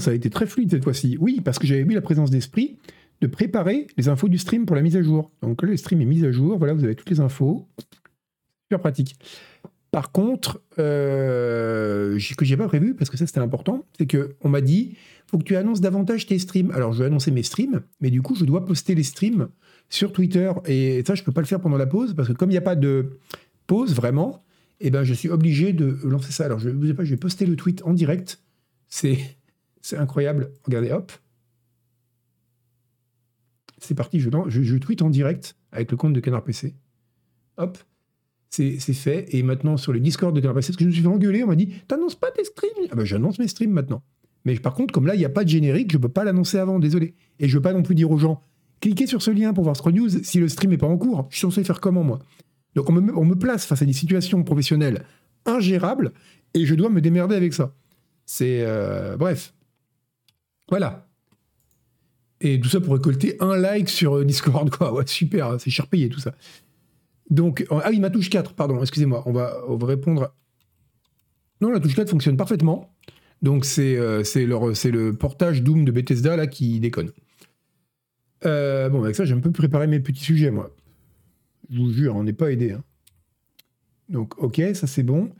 ça a été très fluide cette fois-ci. Oui, parce que j'avais mis la présence d'esprit de préparer les infos du stream pour la mise à jour. Donc là, le stream est mis à jour. Voilà, vous avez toutes les infos. Super pratique. Par contre, euh, ce que j'ai pas prévu, parce que ça c'était important, c'est que on m'a dit faut que tu annonces davantage tes streams. Alors je vais annoncer mes streams, mais du coup je dois poster les streams sur Twitter et ça je peux pas le faire pendant la pause parce que comme il n'y a pas de pause vraiment, eh ben je suis obligé de lancer ça. Alors je ne sais pas, je vais poster le tweet en direct. C'est c'est incroyable. Regardez, hop. C'est parti, je, je, je tweet en direct avec le compte de Canard PC. Hop c'est fait. Et maintenant, sur le Discord de Canard PC, parce que je me suis fait engueuler, on m'a dit T'annonces pas tes streams? Ah ben, j'annonce mes streams maintenant. Mais par contre, comme là, il n'y a pas de générique, je ne peux pas l'annoncer avant, désolé. Et je ne veux pas non plus dire aux gens Cliquez sur ce lien pour voir ce News si le stream n'est pas en cours. Je suis censé faire comment, moi? Donc, on me, on me, place face à des situations professionnelles ingérables et je dois me démerder avec ça. C'est. Euh, bref. Voilà. Et tout ça pour récolter un like sur euh, Discord, quoi. Super, hein, c'est cher payé tout ça. Donc, ah oui, ma touche 4, pardon, excusez-moi, on va, répondre. Non, la touche 4 fonctionne parfaitement. Donc, c'est euh, le portage Doom de Bethesda là qui déconne. Euh, bon, avec ça, j'ai un peu préparé mes petits sujets, moi. Je vous jure, on n'est pas aidé. Hein. Donc, ok, ça c'est bon.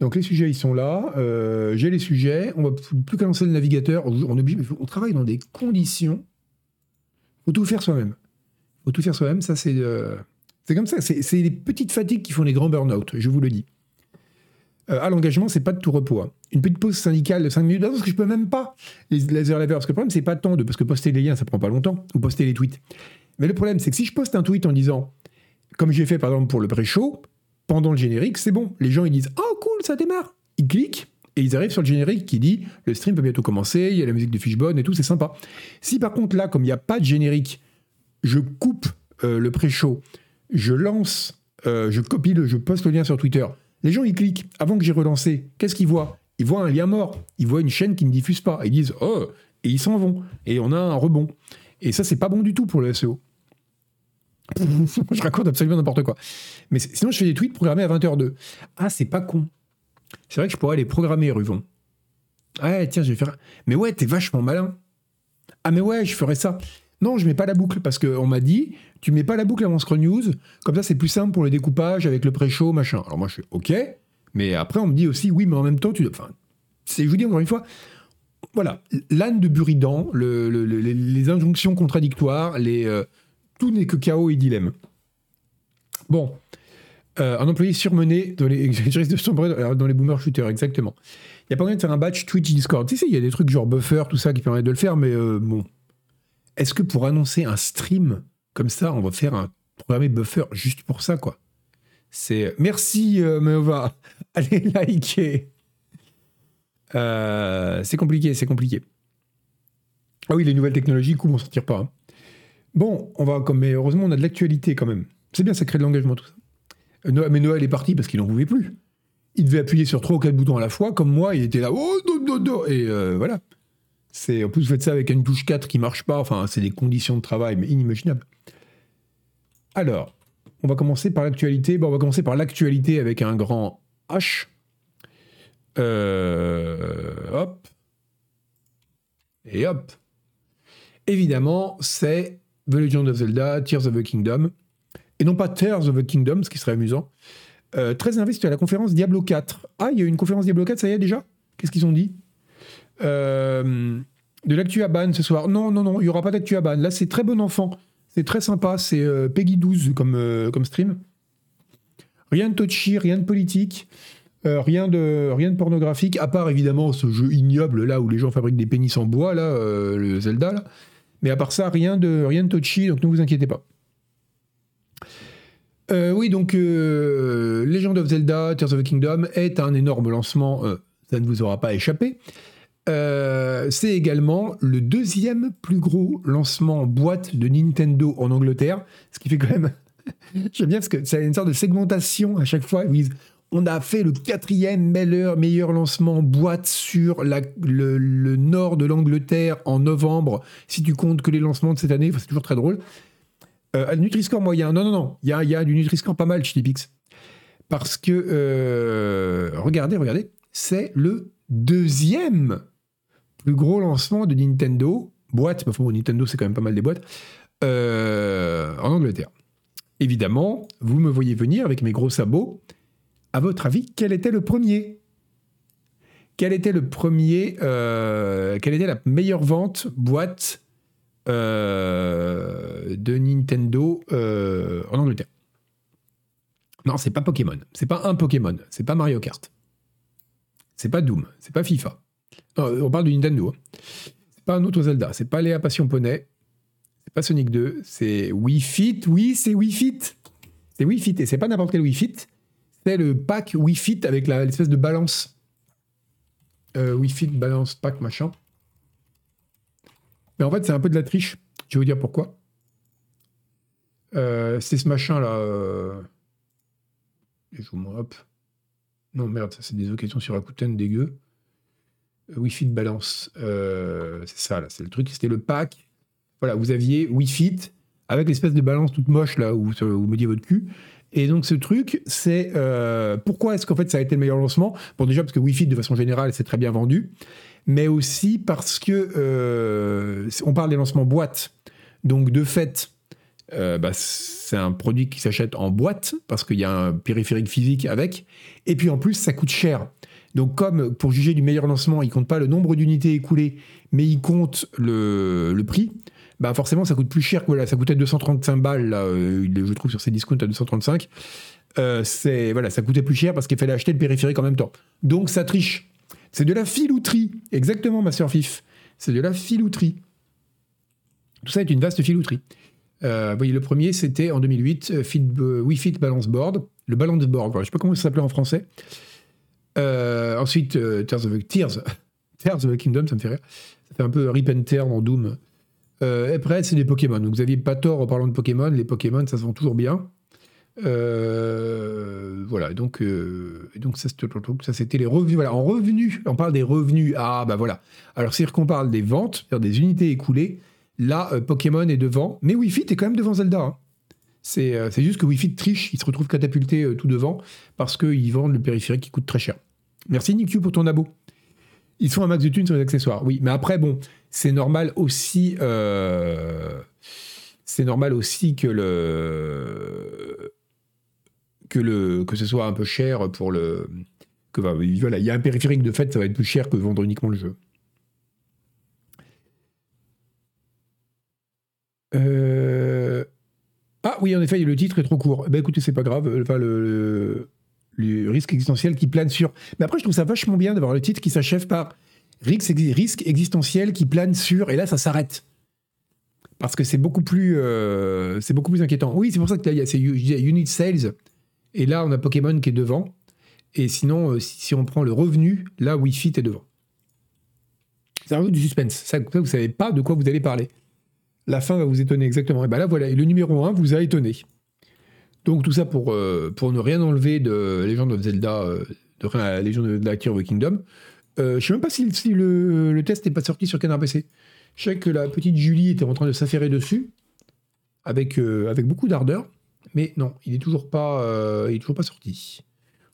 Donc, les sujets, ils sont là. Euh, j'ai les sujets. On va plus qu'à lancer le navigateur. On, travaille dans des conditions. Il faut tout faire soi-même. Il faut tout faire soi-même. Ça, c'est. Comme ça, c'est les petites fatigues qui font les grands burn-out, je vous le dis. Euh, ah, l'engagement, c'est pas de tout repos. Hein. Une petite pause syndicale de 5 minutes, parce que je peux même pas les laser Parce que le problème, c'est pas tant de. Parce que poster les liens, ça prend pas longtemps, ou poster les tweets. Mais le problème, c'est que si je poste un tweet en disant, comme j'ai fait par exemple pour le pré-show, pendant le générique, c'est bon. Les gens, ils disent Oh, cool, ça démarre. Ils cliquent et ils arrivent sur le générique qui dit Le stream peut bientôt commencer, il y a la musique de Fishbone et tout, c'est sympa. Si par contre, là, comme il n'y a pas de générique, je coupe euh, le pré-show je lance, euh, je copie, le, je poste le lien sur Twitter. Les gens, ils cliquent. Avant que j'ai relancé, qu'est-ce qu'ils voient? Ils voient un lien mort. Ils voient une chaîne qui ne diffuse pas. Ils disent Oh Et ils s'en vont. Et on a un rebond. Et ça, c'est pas bon du tout pour le SEO. je raconte absolument n'importe quoi. Mais sinon, je fais des tweets programmés à 20h02. Ah, c'est pas con. C'est vrai que je pourrais les programmer, Ruvon. Ah, tiens, je vais faire. Mais ouais, t'es vachement malin. Ah, mais ouais, je ferais ça. Non, je mets pas la boucle parce qu'on m'a dit, tu mets pas la boucle avant Scroll News, comme ça c'est plus simple pour le découpage avec le pré-show, machin. Alors moi je fais OK, mais après on me dit aussi, oui, mais en même temps, tu. Enfin, je vous dis encore une fois, voilà, l'âne de Buridan, les, injonctions contradictoires, les, euh, tout n'est que chaos et dilemme. Bon, euh, un employé surmené dans les, de dans les boomer shooters, exactement. Il n'y a pas moyen de faire un batch Twitch Discord. Tu sais, il y a des trucs genre buffer, tout ça qui permettent de le faire, mais euh, bon, est-ce que pour annoncer un stream comme ça, on va faire un programme buffer juste pour ça, quoi? C'est merci euh, allez liker. Euh, c'est compliqué, c'est compliqué. Ah oui, les nouvelles technologies, coup, on s'en pas. Hein. Bon, on va comme mais heureusement on a de l'actualité quand même. C'est bien, ça crée de l'engagement tout ça. Euh, mais Noël est parti parce qu'il n'en pouvait plus. Il devait appuyer sur trois ou quatre boutons à la fois, comme moi, il était là, oh, et euh, voilà. C'est en plus vous faites ça avec une touche 4 qui marche pas. Enfin, c'est des conditions de travail inimaginables. Alors, on va commencer par l'actualité. Bon, on va commencer par l'actualité avec un grand H. Euh, hop. Et hop. Évidemment, c'est The Legend of Zelda, Tears of the Kingdom. Et non pas Tears of the Kingdom, ce qui serait amusant. Euh, très investi à la conférence Diablo 4. Ah, il y a eu une conférence Diablo 4, ça y est déjà? Qu'est-ce qu'ils ont dit? Euh, de l'actu ban ce soir. Non, non, non, il n'y aura pas d'actu à ban. Là, c'est très bon enfant. C'est très sympa. C'est euh, Peggy 12 comme, euh, comme stream. Rien de touchy, rien de politique. rien, de, rien de pornographique, à part évidemment ce jeu ignoble là où les gens fabriquent des pénis en bois, là, le Zelda. Là. Mais à part ça, rien de, rien de touchy, donc ne vous inquiétez pas. oui, donc Legend of Zelda, Tears of the Kingdom est un énorme lancement, ça ne vous aura pas échappé. Euh, c'est également le deuxième plus gros lancement boîte de Nintendo en Angleterre, ce qui fait quand même. J'aime bien parce que c'est une sorte de segmentation à chaque fois. On a fait le quatrième meilleur, lancement boîte sur le, nord de l'Angleterre en novembre, si tu comptes que les lancements de cette année, c'est toujours très drôle. Euh, Nutri-Score moyen, non, non, non, il y a, du Nutri-Score pas mal chez Tipix. Parce que, euh, regardez, regardez, c'est le deuxième plus gros lancement de Nintendo, boîte, bah, bon, Nintendo c'est quand même pas mal des boîtes, euh, en Angleterre. Évidemment, vous me voyez venir avec mes gros sabots. À votre avis, quel était le premier? Quel était le premier euh, Quelle était la meilleure vente boîte euh, de Nintendo en Angleterre? Non, c'est pas Pokémon. C'est pas un Pokémon. C'est pas Mario Kart. C'est pas Doom. C'est pas FIFA. on parle de Nintendo. Hein. C'est pas un autre Zelda. C'est pas Léa Passion Poney c'est pas Sonic 2, c'est Wii Fit. Oui, c'est Wii Fit. C'est Wii Fit. Et c'est pas n'importe quel Wii Fit. Le pack Wii Fit avec l'espèce de balance. Euh, Wii balance pack machin. Mais en fait, c'est un peu de la triche. Je vais vous dire pourquoi. Euh, c'est ce machin là. Euh... moi hop. Non, merde, ça c'est des occasions sur Rakuten dégueu. Euh, Fit balance. Euh, c'est ça là, c'est le truc. C'était le pack voilà, vous aviez Wii Fit avec l'espèce de balance toute moche là où vous mediez votre cul. Et donc ce truc, c'est euh, pourquoi est-ce qu'en fait ça a été le meilleur lancement? Bon déjà parce que Wii Fit de façon générale c'est très bien vendu, mais aussi parce que euh, on parle des lancements boîte, donc de fait euh, bah, c'est un produit qui s'achète en boîte parce qu'il y a un périphérique physique avec, et puis en plus ça coûte cher. Donc comme pour juger du meilleur lancement, il compte pas le nombre d'unités écoulées, mais il compte le prix bah forcément ça coûte plus cher. Voilà, ça coûtait 235 balles, euh, je trouve sur ces discounts à 235. Euh, c'est voilà, ça coûtait plus cher parce qu'il fallait acheter le périphérique en même temps. Donc ça triche. C'est de la filouterie. Exactement, ma soeur Fif. C'est de la filouterie. Tout ça est une vaste filouterie. Euh, voyez, le premier, c'était en 2008, euh, Fit, Wii Fit Balance Board. Le balance board, je sais pas comment ça s'appelait en français. ensuite, Tears, of, Tears, Tears of the Kingdom, ça me fait rire. Ça fait un peu Rip and Tear dans Doom. Euh, après, c'est des Pokémon. Donc, vous n'aviez pas tort en parlant de Pokémon. Les Pokémon, ça se vend toujours bien. Euh, voilà, donc, euh, donc ça, c'était les revenus. Voilà, en revenus, on parle des revenus. Ah, bah voilà. Alors, c'est-à-dire qu'on parle des ventes, des unités écoulées. Là, Pokémon est devant, mais Wi-Fi est quand même devant Zelda. Hein. C'est juste que Wi-Fi triche, il se retrouve catapulté tout devant parce qu'ils vendent le périphérique qui coûte très cher. Merci Nick pour ton abo. Ils font un max de thunes sur les accessoires, oui. Mais après, bon, c'est normal aussi. Euh, c'est normal aussi que le que le que ce soit un peu cher pour le que voilà, il y a un périphérique de fait, ça va être plus cher que vendre uniquement le jeu. Euh, ah oui, en effet, le titre est trop court. Ben écoutez, c'est pas grave. Enfin, le, le risque existentiel qui plane sur. Mais après, je trouve ça vachement bien d'avoir le titre qui s'achève par risque, existentiel qui plane sur. Et là, ça s'arrête. Parce que c'est beaucoup plus, euh, c'est beaucoup plus inquiétant. Oui, c'est pour ça que là, il y a unit sales. Et là, on a Pokémon qui est devant. Et sinon, euh, si, on prend le revenu, là, Wi-Fi est devant. C'est un peu du suspense. Ça, vous savez pas de quoi vous allez parler. La fin va vous étonner exactement. Et bien là, voilà, le numéro 1 vous a étonné. Donc tout ça pour, euh, pour ne rien enlever de Legend of Zelda, de la Legend of Zelda of the Kingdom. Euh, je sais même pas si, le, test n'est pas sorti sur Canard PC. Je sais que la petite Julie était en train de s'affairer dessus, avec, euh, beaucoup d'ardeur, mais non, il n'est toujours, pas, il est toujours pas sorti.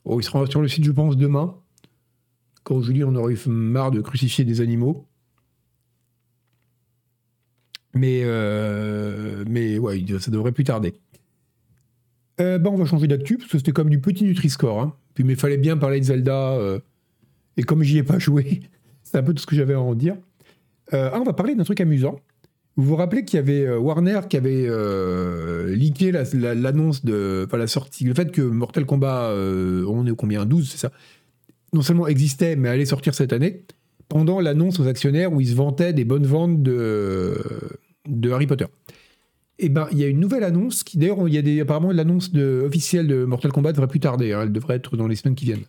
Oh, il sera sur le site, je pense, demain, quand Julie en aura eu marre de crucifier des animaux. Mais, mais ouais, ça devrait plus tarder. Euh, bah, on va changer d'actu, parce que c'était comme du petit Nutri-Score. Hein. Puis, mais il fallait bien parler de Zelda. Euh, et comme j'y ai pas joué, c'est un peu tout ce que j'avais à en dire. Euh, ah, on va parler d'un truc amusant. Vous vous rappelez qu'il y avait Warner qui avait leaké l'annonce de. Enfin, la sortie. Le fait que Mortal Kombat, on est combien? 12, c'est ça? Non seulement existait, mais allait sortir cette année. Pendant l'annonce aux actionnaires où ils se vantaient des bonnes ventes de, de Harry Potter eh ben, il y a une nouvelle annonce qui, d'ailleurs, il y a des, apparemment l'annonce officielle de Mortal Kombat devrait plus tarder. Hein, elle devrait être dans les semaines qui viennent.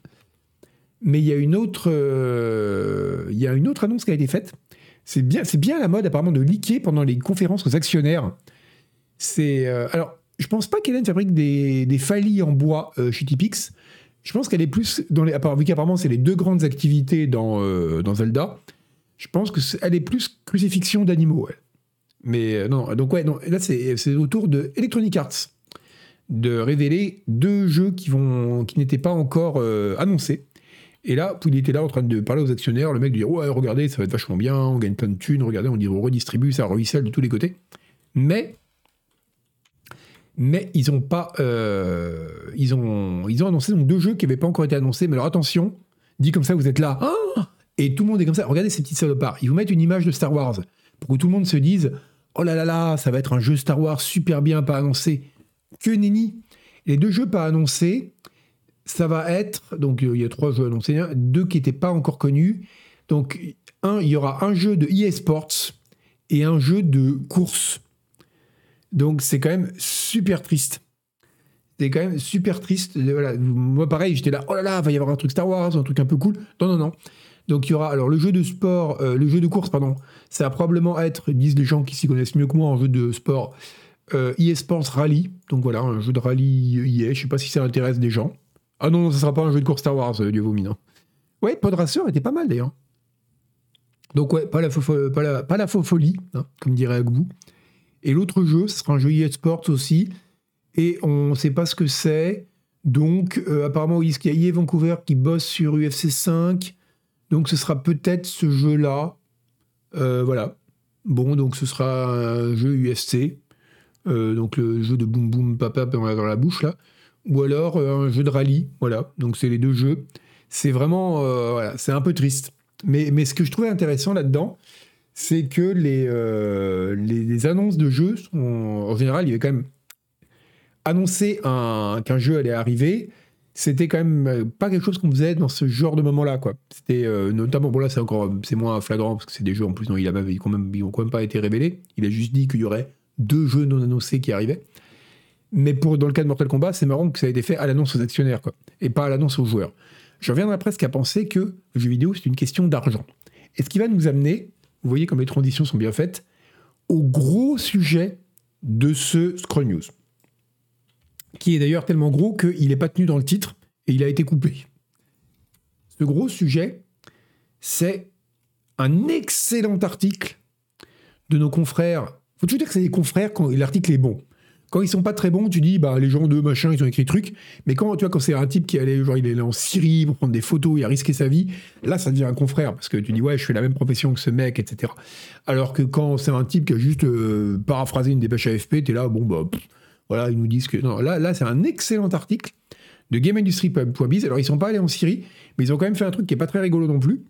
Mais il y a une autre, euh, il y a une autre annonce qui a été faite. C'est bien, c'est bien la mode apparemment de leaker pendant les conférences aux actionnaires. C'est euh, alors, je pense pas qu'Hélène fabrique des, des en bois euh, chez Tipix. Je pense qu'elle est plus dans les, vu qu'apparemment c'est les deux grandes activités dans, dans Zelda. Je pense que est, elle est plus crucifixion d'animaux. Mais euh, non, donc ouais, là c'est autour de Electronic Arts de révéler deux jeux qui, vont, qui n'étaient pas encore euh, annoncés Et là, il était là en train de parler aux actionnaires, le mec dit Ouais, regardez, ça va être vachement bien, on gagne plein de thunes, regardez, on, on redistribue, ça ruisselle de tous les côtés. Mais, mais ils ont pas. Euh, ils, ont, ils ont annoncé donc deux jeux qui n'avaient pas encore été annoncés, mais alors attention, dit comme ça, vous êtes là, ah et tout le monde est comme ça. Regardez ces petits salopards. Ils vous mettent une image de Star Wars pour que tout le monde se dise Oh là là là, ça va être un jeu Star Wars super bien pas annoncé. Que nenni Les deux jeux pas annoncés, ça va être, donc euh, il y a trois jeux annoncés, deux qui n'étaient pas encore connus. Donc, un, il y aura un jeu de EA Sports et un jeu de course. Donc, c'est quand même super triste. C'est quand même super triste. Voilà. Moi, pareil, j'étais là, oh là là, va y avoir un truc Star Wars, un truc un peu cool. Non, non, non. Donc, il y aura, alors, le jeu de sport, euh, le jeu de course, pardon, ça va probablement être, disent les gens qui s'y connaissent mieux que moi en jeu de sport, euh, EA Sports Rally. Donc, voilà, un jeu de rallye EA. Je sais pas si ça intéresse des gens. Ah non, ça sera pas un jeu de course Star Wars, euh, Dieu vomi, non. Ouais, Podracer était pas mal d'ailleurs. Donc ouais, pas la, la, pas la folie, hein, comme dirait Agbou. Et l'autre jeu, ce sera un jeu EA Sports aussi. Et on ne sait pas ce que c'est. Donc euh, apparemment, il y a Vancouver qui bosse sur UFC 5. Donc ce sera peut-être ce jeu-là. Euh, voilà. Bon, donc ce sera un jeu UFC. donc le jeu de boum boum papa dans la bouche là ou alors euh, un jeu de rallye. Voilà, donc c'est les deux jeux. C'est vraiment, euh, voilà, c'est un peu triste. Mais, ce que je trouvais intéressant là-dedans, c'est que les, euh, annonces de jeux en général, il y avait quand même annoncé qu'un jeu allait arriver. C'était quand même pas quelque chose qu'on faisait dans ce genre de moment-là, quoi. C'était notamment, bon là c'est encore, c'est moins flagrant parce que c'est des jeux en plus dont il a quand ils ont quand même pas été révélés. Il a juste dit qu'il y aurait deux jeux non annoncés qui arrivaient. Mais pour, dans le cas de Mortal Kombat, c'est marrant que ça ait été fait à l'annonce aux actionnaires, quoi, et pas à l'annonce aux joueurs. Je reviendrai presque à penser que le jeu vidéo, c'est une question d'argent. Et ce qui va nous amener, vous voyez comme les transitions sont bien faites, au gros sujet de ce Scroll News. Qui est d'ailleurs tellement gros qu'il n'est pas tenu dans le titre et il a été coupé. Ce gros sujet, c'est un excellent article de nos confrères. Faut toujours dire que c'est des confrères quand l'article est bon. Quand ils sont pas très bons, tu dis, bah, les gens de machin, ils ont écrit truc. Mais quand, tu vois, quand c'est un type qui allait, genre, il est allé en Syrie pour prendre des photos, il a risqué sa vie, là, ça devient un confrère. Parce que tu dis, ouais, je fais la même profession que ce mec, etc. Alors que quand c'est un type qui a juste euh, paraphrasé une dépêche AFP, tu es là, bon, bah, voilà, ils nous disent que. Non, là, là c'est un excellent article de GameIndustry.biz. Alors, ils sont pas allés en Syrie, mais ils ont quand même fait un truc qui est pas très rigolo non plus.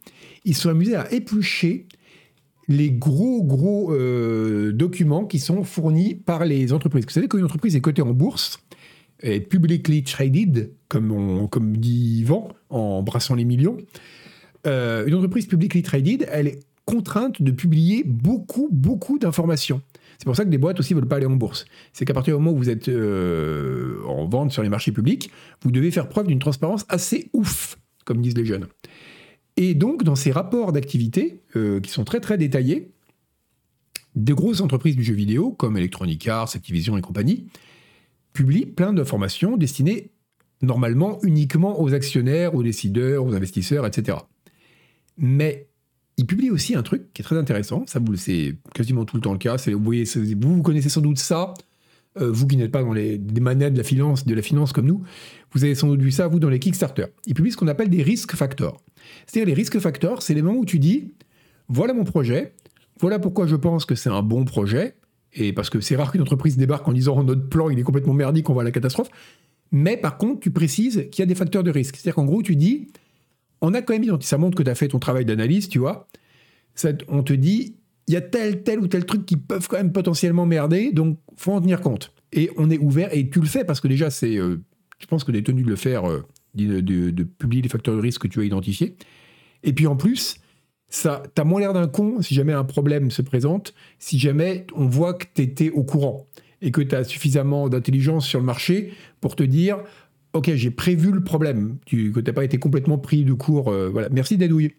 Ils se sont amusés à éplucher les gros, gros euh, documents qui sont fournis par les entreprises. Vous savez qu'une entreprise est cotée en bourse, est publicly traded, comme, on, comme dit Yvan, en brassant les millions. Euh, une entreprise publicly traded, elle est contrainte de publier beaucoup, beaucoup d'informations. C'est pour ça que des boîtes aussi ne veulent pas aller en bourse. C'est qu'à partir du moment où vous êtes euh, en vente sur les marchés publics, vous devez faire preuve d'une transparence assez ouf, comme disent les jeunes. Et donc, dans ces rapports d'activité, euh, qui sont très très détaillés, des grosses entreprises du jeu vidéo, comme Electronic Arts, Activision et compagnie, publient plein d'informations destinées normalement uniquement aux actionnaires, aux décideurs, aux investisseurs, etc. Mais ils publient aussi un truc qui est très intéressant, ça vous c'est quasiment tout le temps le cas, vous, voyez, vous, connaissez sans doute ça, euh, vous qui n'êtes pas dans les des manettes de la finance, de la finance comme nous, vous avez sans doute vu ça, vous, dans les Kickstarter. Ils publient ce qu'on appelle des risk factors. C'est-à-dire les risques facteurs, c'est les moments où tu dis, voilà mon projet, voilà pourquoi je pense que c'est un bon projet, et parce que c'est rare qu'une entreprise débarque en disant notre plan il est complètement merdique, on va à la catastrophe. Mais par contre, tu précises qu'il y a des facteurs de risque. C'est-à-dire qu'en gros, tu dis, on a quand même identifié, ça montre que tu as fait ton travail d'analyse, tu vois. on te dit, il y a tel, tel ou tel truc qui peuvent quand même potentiellement merder, donc faut en tenir compte. Et on est ouvert, et tu le fais parce que déjà, c'est, euh, je pense que tu es tenu de le faire euh, de, publier les facteurs de risque que tu as identifiés. Et puis en plus, ça, t'as moins l'air d'un con si jamais un problème se présente, si jamais on voit que tu étais au courant et que tu as suffisamment d'intelligence sur le marché pour te dire Ok, j'ai prévu le problème, tu, que tu n'as pas été complètement pris de court. Euh, voilà. Merci d'adouiller.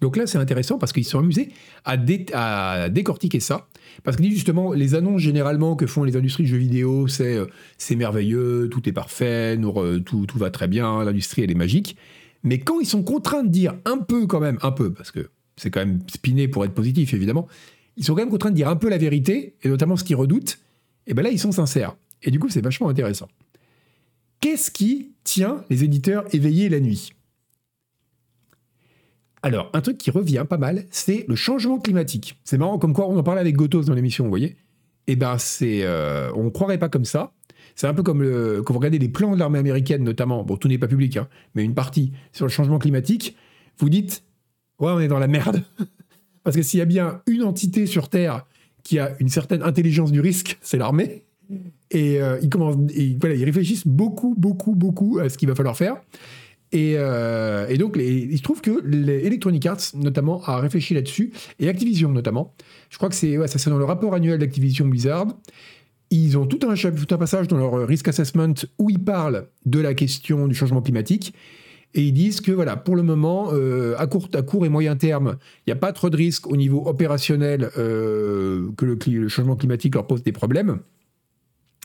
Donc là, c'est intéressant parce qu'ils sont amusés à, décortiquer ça. Parce que justement, les annonces généralement que font les industries de jeux vidéo, c'est euh, merveilleux, tout est parfait, tout, tout va très bien, l'industrie elle est magique. Mais quand ils sont contraints de dire un peu quand même, un peu, parce que c'est quand même spiné pour être positif évidemment, ils sont quand même contraints de dire un peu la vérité, et notamment ce qu'ils redoutent, et bien là ils sont sincères. Et du coup c'est vachement intéressant. Qu'est-ce qui tient les éditeurs éveillés la nuit? Alors, un truc qui revient pas mal, c'est le changement climatique. C'est marrant, comme quoi on en parlait avec Gotos dans l'émission, vous voyez Eh ben, c'est, euh, on ne croirait pas comme ça. C'est un peu comme quand vous regardez les plans de l'armée américaine, notamment, bon, tout n'est pas public, hein, mais une partie sur le changement climatique, vous dites, ouais, on est dans la merde. Parce que s'il y a bien une entité sur Terre qui a une certaine intelligence du risque, c'est l'armée. Et, euh, ils, commencent, voilà, ils réfléchissent beaucoup, beaucoup, beaucoup à ce qu'il va falloir faire. Et, euh, et, donc, il se trouve que les Electronic Arts, notamment, a réfléchi là-dessus, et Activision, notamment. Je crois que c'est ça, dans le rapport annuel d'Activision Blizzard. Ils ont tout un, tout un passage dans leur risk assessment où ils parlent de la question du changement climatique. Et ils disent que voilà, pour le moment, euh, à, court, à court et moyen terme, il n'y a pas trop de risques au niveau opérationnel euh, que le, changement climatique leur pose des problèmes.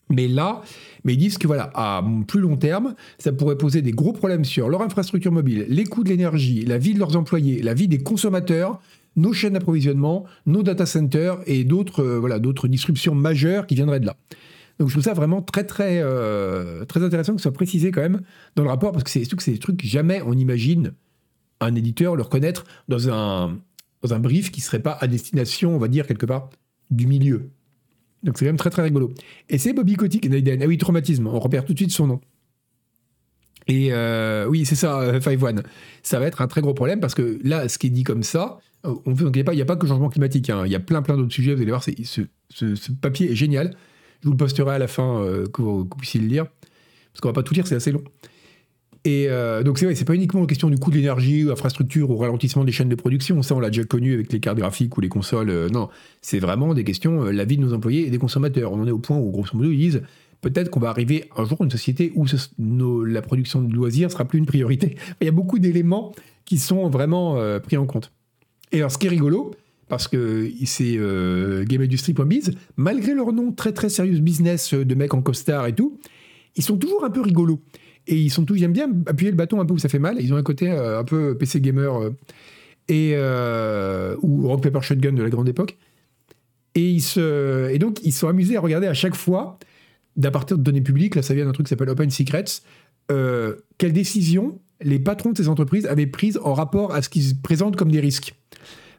Mais là, mais ils disent que voilà, à plus long terme, ça pourrait poser des gros problèmes sur leur infrastructure mobile, les coûts de l'énergie, la vie de leurs employés, la vie des consommateurs, nos chaînes d'approvisionnement, nos data centers et d'autres euh, voilà, d'autres disruptions majeures qui viendraient de là. Donc je trouve ça vraiment très très euh, très intéressant que ce soit précisé quand même dans le rapport parce que c'est que c'est des trucs que jamais on imagine un éditeur le reconnaître dans un dans un brief qui serait pas à destination, on va dire quelque part du milieu. Donc c'est quand même très très rigolo. Et c'est Bobby Kotick, ah oui, traumatisme, on repère tout de suite son nom. Et euh, oui, c'est ça, euh, Five One. Ça va être un très gros problème parce que là, ce qui est dit comme ça, il n'y a pas que le changement climatique, hein. il y a plein plein d'autres sujets, vous allez voir, ce, papier est génial. Je vous le posterai à la fin, euh, que, vous, puissiez le lire, parce qu'on va pas tout lire, c'est assez long. Et euh, donc c'est vrai, c'est pas uniquement une question du coût de l'énergie ou infrastructure ou ralentissement des chaînes de production, ça on l'a déjà connu avec les cartes graphiques ou les consoles. Euh, non, c'est vraiment des questions, la vie de nos employés et des consommateurs. On en est au point où grosso modo ils disent peut-être qu'on va arriver un jour à une société où la production de loisirs sera plus une priorité. Il y a beaucoup d'éléments qui sont vraiment pris en compte. Et alors ce qui est rigolo, parce que c'est euh, GameIndustry.biz, malgré leur nom très très sérieux business euh, de mecs en costard et tout, ils sont toujours un peu rigolos. Et ils sont tous, ils aiment bien appuyer le bâton un peu où ça fait mal. Ils ont un côté euh, un peu PC gamer et ou Rock Paper Shotgun de la grande époque. Et, ils se, et donc ils sont amusés à regarder à chaque fois, d'à partir de données publiques, là ça vient d'un truc qui s'appelle Open Secrets, quelles décisions les patrons de ces entreprises avaient prises en rapport à ce qu'ils présentent comme des risques.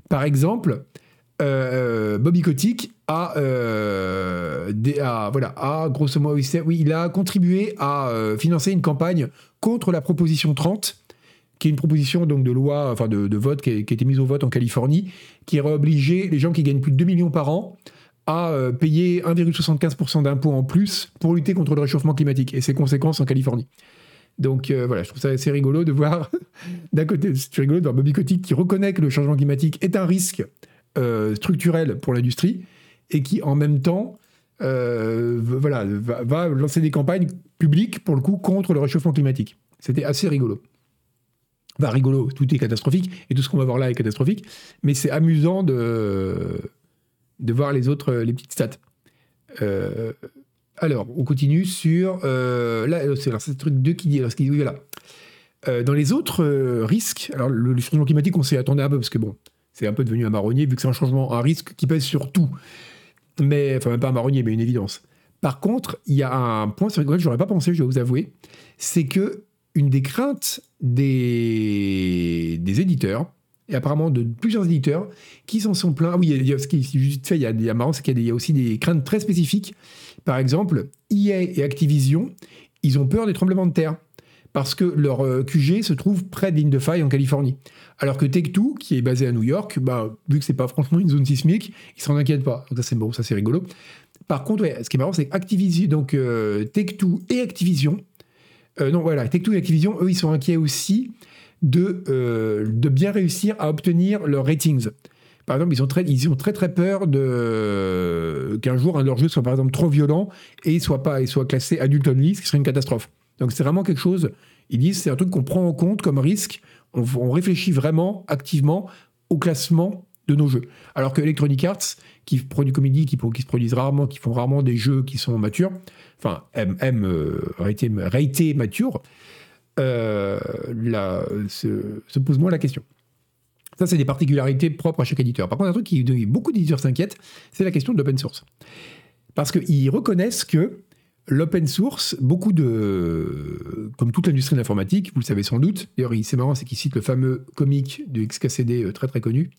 Par exemple, euh, Bobby Kotick a, euh, voilà, grosso modo, oui, il a contribué à euh, financer une campagne contre la proposition 30, qui est une proposition donc de loi, enfin de, vote qui a, été mise au vote en Californie, qui aurait obligé les gens qui gagnent plus de 2 millions par an à payer 1,75% d'impôts en plus pour lutter contre le réchauffement climatique et ses conséquences en Californie. Donc voilà, je trouve ça assez rigolo de voir, d'un côté, c'est rigolo de voir Bobby Kotick qui reconnaît que le changement climatique est un risque euh, structurel pour l'industrie et qui en même temps euh, voilà, va, lancer des campagnes publiques pour le coup contre le réchauffement climatique. C'était assez rigolo. Enfin, rigolo, tout est catastrophique et tout ce qu'on va voir là est catastrophique, mais c'est amusant de, de voir les autres, les petites stats. Alors, on continue sur. Euh, là, c'est le truc 2 qui dit. Voilà. Euh, dans les autres euh, risques, alors le, changement climatique, on s'y attendait un peu parce que bon, c'est un peu devenu un marronnier vu que c'est un changement, un risque qui pèse sur tout. Mais, enfin, même pas un marronnier, mais une évidence. Par contre, il y a un point sur lequel je n'aurais pas pensé, je dois vous avouer, c'est que une des craintes des, éditeurs, et apparemment de plusieurs éditeurs, qui s'en sont plaints. Ah oui, il y a, ce qui fait, il y a, marrant, c'est qu'il y, a aussi des craintes très spécifiques par exemple, EA et Activision, ils ont peur des tremblements de terre parce que leur euh, QG se trouve près de en Californie. Alors que Tech2, qui est basé à New York, bah, vu que c'est pas franchement une zone sismique, ils s'en inquiètent pas. Donc ça c'est bon, ça c'est rigolo. Par contre, ce qui est marrant, c'est Activision, donc euh, Tech2 et Activision, euh, non voilà, Tech2 et Activision, eux, ils sont inquiets aussi de, de bien réussir à obtenir leurs ratings. Par exemple, ils ont très, ils ont très très peur de qu'un jour un de leurs jeux soit par exemple trop violent et soit pas et soit classé adulte only, ce qui serait une catastrophe. Donc c'est vraiment quelque chose. Ils disent c'est un truc qu'on prend en compte comme risque. On, réfléchit vraiment activement au classement de nos jeux. Alors que Electronic Arts, qui produit comédie, qui, qui se produisent rarement, qui font rarement des jeux qui sont matures, enfin aiment, aiment euh, mature, euh, se, se pose moins la question. Ça, c'est des particularités propres à chaque éditeur. Par contre, un truc qui beaucoup d'éditeurs s'inquiètent, c'est la question de l'open source. Parce qu'ils reconnaissent que l'open source, beaucoup de. Comme toute l'industrie de l'informatique, vous le savez sans doute, d'ailleurs, c'est marrant, c'est qu'il cite le fameux comique de XKCD euh, très très connu,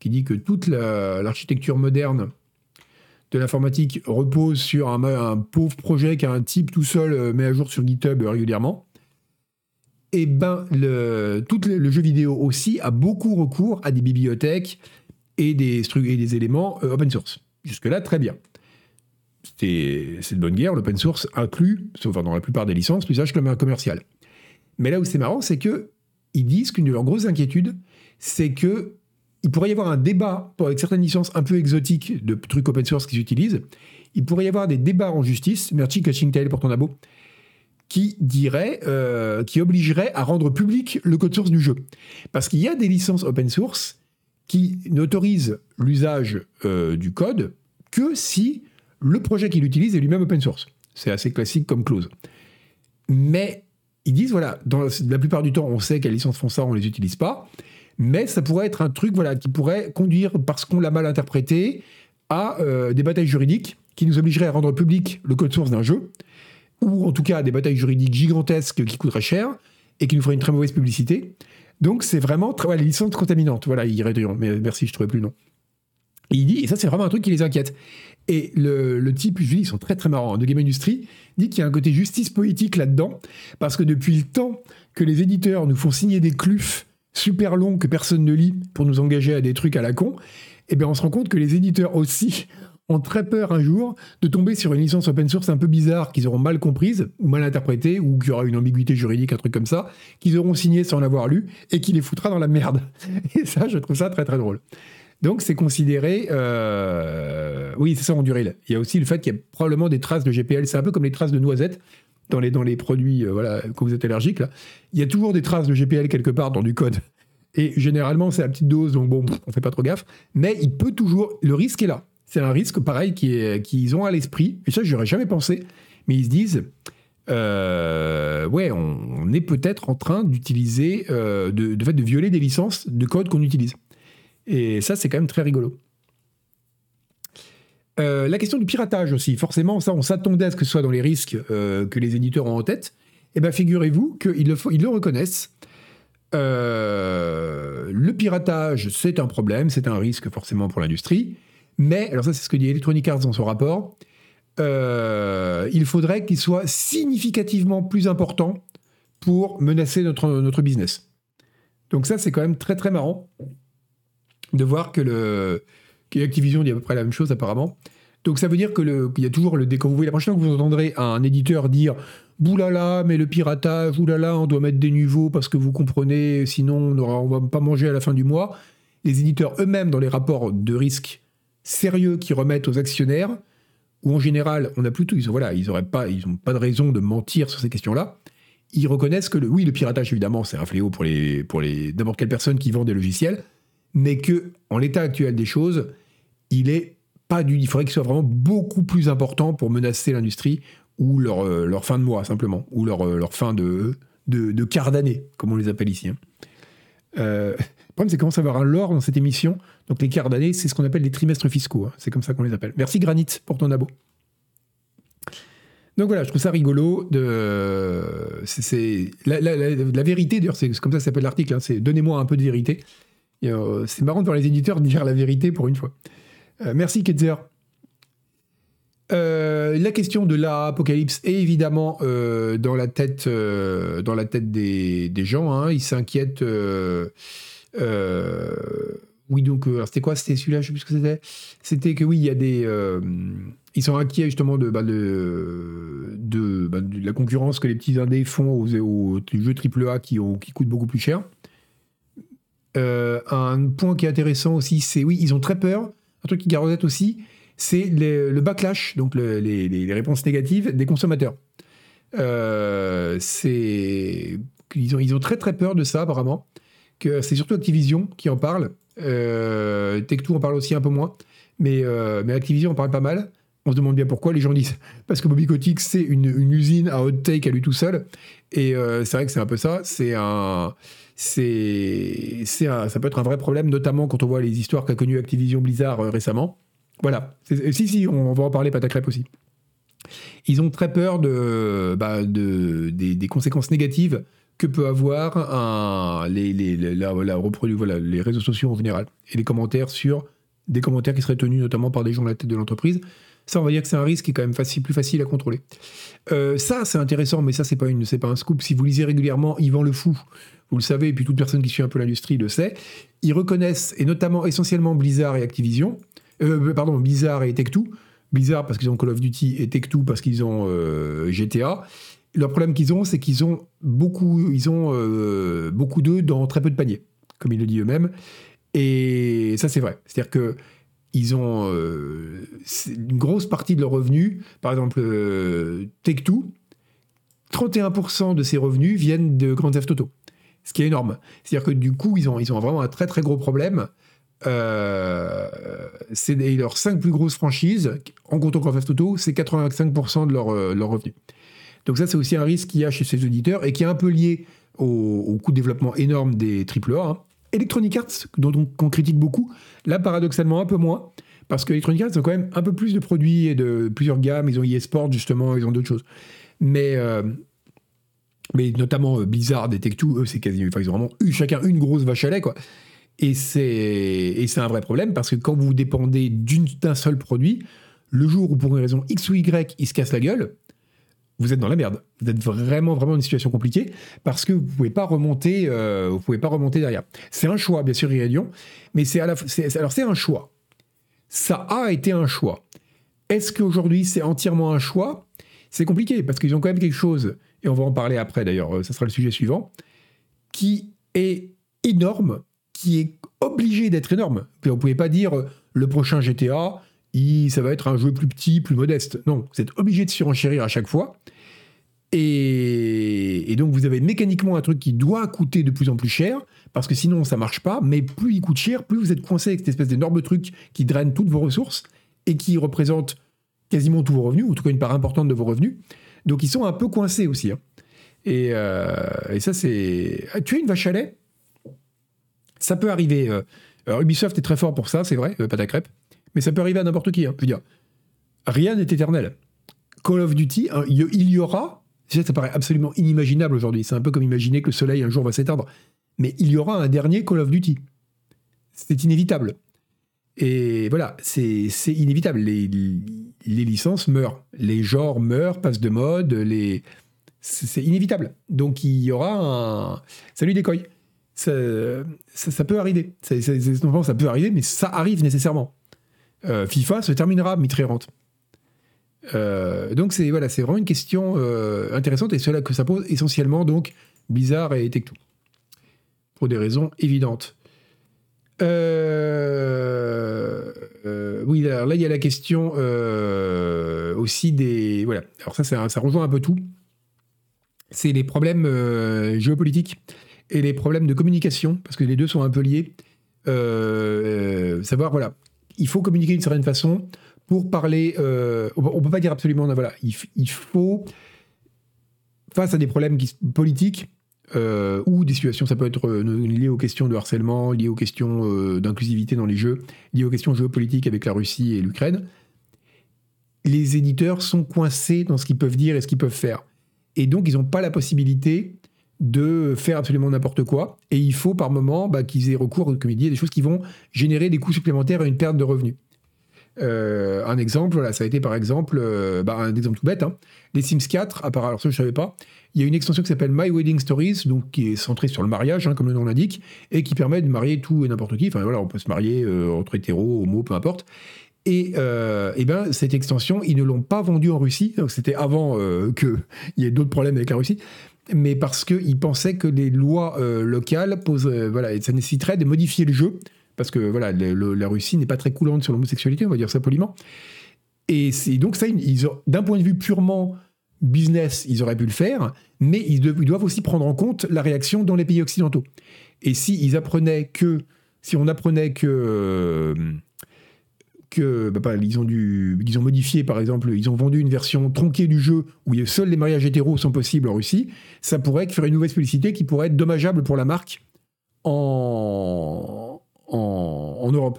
qui dit que toute l'architecture moderne de l'informatique repose sur un, pauvre projet qu'un type tout seul euh, met à jour sur GitHub régulièrement. Et eh ben, le, tout le, jeu vidéo aussi a beaucoup recours à des bibliothèques et des, éléments euh, open source. Jusque-là, très bien c'est de bonne guerre, l'open source inclut, sauf dans la plupart des licences, l'usage commercial. Mais là où c'est marrant, c'est que ils disent qu'une de leurs grosses inquiétudes, c'est que il pourrait y avoir un débat avec certaines licences un peu exotiques de trucs open source qu'ils utilisent. Il pourrait y avoir des débats en justice, merci Catching Tail pour ton abo, qui dirait, euh, qui obligerait à rendre public le code source du jeu. Parce qu'il y a des licences open source qui n'autorisent l'usage euh, du code que si le projet qu'il utilise est lui-même open source. C'est assez classique comme clause. Mais ils disent, voilà, dans la plupart du temps, on sait quelles licences font ça, on ne les utilise pas. Mais ça pourrait être un truc voilà, qui pourrait conduire, parce qu'on l'a mal interprété, à euh, des batailles juridiques qui nous obligeraient à rendre public le code source d'un jeu, ou en tout cas à des batailles juridiques gigantesques qui coûteraient cher et qui nous feraient une très mauvaise publicité. Donc c'est vraiment très, les licences contaminantes. Voilà, il mais merci, je ne trouvais plus le nom. Il dit, et ça c'est vraiment un truc qui les inquiète. Et le, type, je ils sont très très marrants, de Game Industry, dit qu'il y a un côté justice politique là-dedans, parce que depuis le temps que les éditeurs nous font signer des clufs super longs que personne ne lit pour nous engager à des trucs à la con, eh bien on se rend compte que les éditeurs aussi ont très peur un jour de tomber sur une licence open source un peu bizarre qu'ils auront mal comprise ou mal interprétée ou qu'il y aura une ambiguïté juridique, un truc comme ça, qu'ils auront signé sans l'avoir lu et qui les foutra dans la merde. Et ça, je trouve ça très très drôle. Donc c'est considéré, euh, oui c'est ça en durée. Il y a aussi le fait qu'il y a probablement des traces de GPL. C'est un peu comme les traces de noisettes dans les, dans les produits, euh, voilà, quand vous êtes allergique là. Il y a toujours des traces de GPL quelque part dans du code. Et généralement c'est à petite dose, donc bon, on fait pas trop gaffe. Mais il peut toujours, le risque est là. C'est un risque pareil qu'ils ont à l'esprit. Et ça, j'aurais jamais pensé. Mais ils se disent, euh, ouais, on, est peut-être en train d'utiliser, de, de, de violer des licences de code qu'on utilise. Et ça, c'est quand même très rigolo. Euh, la question du piratage aussi, forcément, ça, on s'attendait à ce que ce soit dans les risques euh, que les éditeurs ont en tête. Eh bien, figurez-vous qu'ils le, ils le reconnaissent. Euh, le piratage, c'est un problème, c'est un risque forcément pour l'industrie. Mais, alors ça, c'est ce que dit Electronic Arts dans son rapport, il faudrait qu'il soit significativement plus important pour menacer notre, notre business. Donc ça, c'est quand même très très marrant de voir que le Activision dit à peu près la même chose apparemment. Donc ça veut dire que le, qu'il y a toujours le quand vous voyez la prochaine fois que vous entendrez un éditeur dire boulala mais le piratage oulala on doit mettre des niveaux parce que vous comprenez sinon on aura, va pas manger à la fin du mois. Les éditeurs eux-mêmes dans les rapports de risque sérieux qui remettent aux actionnaires où en général on a plutôt ils voilà ils auraient pas ils ont pas de raison de mentir sur ces questions-là. Ils reconnaissent que oui le piratage évidemment c'est un fléau pour les pour les n'importe quelle personne qui vend des logiciels mais que en l'état actuel des choses, il est pas du, il faudrait qu'il soit vraiment beaucoup plus important pour menacer l'industrie ou leur, euh, leur, fin de mois simplement, ou leur, euh, leur fin de, de, de quart d'année, comme on les appelle ici. Hein. Euh, le problème, c'est qu'on commence à avoir un lore dans cette émission. Donc les quarts d'année, c'est ce qu'on appelle les trimestres fiscaux. Hein. C'est comme ça qu'on les appelle. Merci Granit pour ton abo. Donc voilà, je trouve ça rigolo. De, c'est, la, la, vérité, d'ailleurs, c'est comme ça s'appelle l'article. Hein. c'est donnez-moi un peu de vérité. Euh, c'est marrant de voir les éditeurs dire la vérité pour une fois. Euh, merci Ketzer. Euh, la question de l'apocalypse est évidemment dans la tête, dans la tête des, gens. Hein. Ils s'inquiètent. oui, donc, c'était quoi? C'était celui-là Je sais plus ce que c'était. C'était que oui, il y a des. ils sont inquiets justement de, bah, de, bah, de, la concurrence que les petits indés font aux, aux jeux AAA qui, ont, qui coûtent beaucoup plus cher. Euh, un point qui est intéressant aussi, c'est oui, ils ont très peur. Un truc qui garosette aussi, c'est le backlash, donc les, réponses négatives des consommateurs. Euh, ils ont, très très peur de ça apparemment. Que c'est surtout Activision qui en parle. Euh, Tech2 en parle aussi un peu moins, mais, euh, Activision en parle pas mal. On se demande bien pourquoi. Les gens disent parce que Bobby Kotick c'est une, une, usine à hot take à lui tout seul. Et c'est vrai que c'est un peu ça. C'est un c'est, ça peut être un vrai problème, notamment quand on voit les histoires qu'a connues Activision Blizzard euh, récemment. Voilà. Si, si, on va en parler, Patacrep aussi. Ils ont très peur de, bah, de des, conséquences négatives que peut avoir un, les, les, la, voilà, les réseaux sociaux en général et les commentaires sur des commentaires qui seraient tenus notamment par des gens à la tête de l'entreprise. Ça, on va dire que c'est un risque qui est quand même plus facile à contrôler. Euh, ça, c'est intéressant, mais ça, c'est pas, une, pas un scoop. Si vous lisez régulièrement Yvan Le Fou, vous le savez, et puis toute personne qui suit un peu l'industrie le sait, ils reconnaissent, et notamment essentiellement Blizzard et Activision, euh, pardon, Blizzard et Tech2, Blizzard parce qu'ils ont Call of Duty et Tech2 parce qu'ils ont euh, GTA. Le problème qu'ils ont, c'est qu'ils ont beaucoup, ils ont beaucoup d'œufs dans très peu de paniers, comme ils le disent eux-mêmes. Et ça, c'est vrai. C'est-à-dire que ils ont euh, une grosse partie de leurs revenus. Par exemple, euh, Take-Two, 31% de ses revenus viennent de Grand Theft Auto, ce qui est énorme. C'est-à-dire que du coup, ils ont, vraiment un très très gros problème. Euh, c'est leurs 5 plus grosses franchises, en comptant Grand Theft Auto, c'est 85% de leurs leur revenus. Donc ça, c'est aussi un risque qu'il y a chez ces auditeurs et qui est un peu lié au, coût de développement énorme des AAA. Electronic Arts, dont on, critique beaucoup, là paradoxalement un peu moins, parce que Electronic Arts ont quand même un peu plus de produits et de plusieurs gammes, ils ont eSport justement, ils ont d'autres choses. Mais, euh, mais notamment euh, Blizzard et Tech2, eux, c'est quasi, ils ont vraiment eu chacun une grosse vache à lait, quoi. Et c'est, c'est un vrai problème, parce que quand vous dépendez d'un seul produit, le jour où pour une raison X ou Y, il se casse la gueule, vous êtes dans la merde. Vous êtes vraiment, vraiment dans une situation compliquée parce que vous pouvez pas remonter, euh, vous pouvez pas remonter derrière. C'est un choix, bien sûr, Irradion, mais c'est à la, alors c'est un choix. Ça a été un choix. Est-ce qu'aujourd'hui c'est entièrement un choix? C'est compliqué parce qu'ils ont quand même quelque chose, et on va en parler après d'ailleurs, euh, ça sera le sujet suivant, qui est énorme, qui est obligé d'être énorme. Puis on pouvait pas dire euh, le prochain GTA, ça va être un jeu plus petit, plus modeste. Non, vous êtes obligé de surenchérir à chaque fois. Et, donc vous avez mécaniquement un truc qui doit coûter de plus en plus cher, parce que sinon ça marche pas, mais plus il coûte cher, plus vous êtes coincé avec cette espèce d'énorme truc qui draine toutes vos ressources et qui représente quasiment tous vos revenus, ou en tout cas une part importante de vos revenus. Donc ils sont un peu coincés aussi. Hein. Euh, et, ça c'est... Ah, tu es une vache à lait? Ça peut arriver. Euh. Ubisoft est très fort pour ça, c'est vrai, euh, pas ta crêpe. Mais ça peut arriver à n'importe qui. Hein. Je veux dire, rien n'est éternel. Call of Duty, hein, il y aura, ça paraît absolument inimaginable aujourd'hui. C'est un peu comme imaginer que le soleil un jour va s'éteindre. Mais il y aura un dernier Call of Duty. C'est inévitable. Et voilà, c'est inévitable. Les, les, licences meurent. Les genres meurent, passent de mode. Les... C'est inévitable. Donc il y aura un. Salut Décoy. Ça, ça, peut arriver. Ça, ça, peut arriver, mais ça arrive nécessairement. Euh, FIFA se terminera mitrérante. Euh, donc c'est voilà, c'est vraiment une question euh, intéressante et cela que ça pose essentiellement donc Bizarre et Tech2 pour des raisons évidentes. oui, alors là il y a la question aussi des voilà. Alors ça, ça, ça rejoint un peu tout. C'est les problèmes géopolitiques et les problèmes de communication parce que les deux sont un peu liés. savoir voilà il faut communiquer d'une certaine façon pour parler. Euh, on peut pas dire absolument. Voilà, il, faut face à des problèmes politiques euh, ou des situations, ça peut être euh, lié aux questions de harcèlement, lié aux questions d'inclusivité dans les jeux, lié aux questions géopolitiques avec la Russie et l'Ukraine. Les éditeurs sont coincés dans ce qu'ils peuvent dire et ce qu'ils peuvent faire. Et donc, ils n'ont pas la possibilité de faire absolument n'importe quoi. Et il faut par moment bah, qu'ils aient recours, comme il dit, à des choses qui vont générer des coûts supplémentaires et une perte de revenus. Euh, un exemple, voilà, ça a été par exemple, euh, bah, un exemple tout bête, hein. les Sims 4, à part, alors ça je ne savais pas, il y a une extension qui s'appelle My Wedding Stories, donc qui est centrée sur le mariage, hein, comme le nom l'indique, et qui permet de marier tout et n'importe qui. Enfin voilà, on peut se marier euh, entre hétéros, homo, peu importe. Et, et, ben cette extension, ils ne l'ont pas vendue en Russie. Donc c'était avant qu'il y ait d'autres problèmes avec la Russie mais parce qu'ils pensaient que les lois locales posent, voilà, ça nécessiterait de modifier le jeu, parce que voilà, la Russie n'est pas très coulante sur l'homosexualité, on va dire ça poliment. Et donc ça, d'un point de vue purement business, ils auraient pu le faire, mais ils, doivent aussi prendre en compte la réaction dans les pays occidentaux. Et si ils apprenaient que, si on apprenait que euh, que bah, ils, ont dû, ils ont modifié, par exemple, ils ont vendu une version tronquée du jeu où seuls les mariages hétéros sont possibles en Russie, ça pourrait faire une nouvelle publicité qui pourrait être dommageable pour la marque en, en, Europe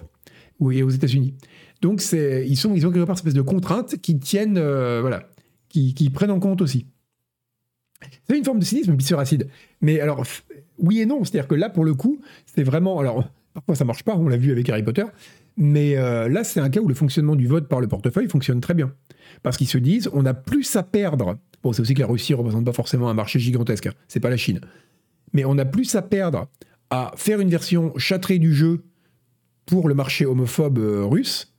ou aux États-Unis. Donc ils, ont quelque part cette espèce de contraintes qui tiennent, euh, voilà, qui, prennent en compte aussi. C'est une forme de cynisme, bien acide. Mais alors, oui et non. C'est-à-dire que là, pour le coup, c'est vraiment. Alors, parfois ça marche pas, on l'a vu avec Harry Potter. Mais euh, là, c'est un cas où le fonctionnement du vote par le portefeuille fonctionne très bien. Parce qu'ils se disent, on a plus à perdre. Bon, c'est aussi que la Russie ne représente pas forcément un marché gigantesque. Hein. C'est pas la Chine. Mais on a plus à perdre à faire une version châtrée du jeu pour le marché homophobe euh, russe,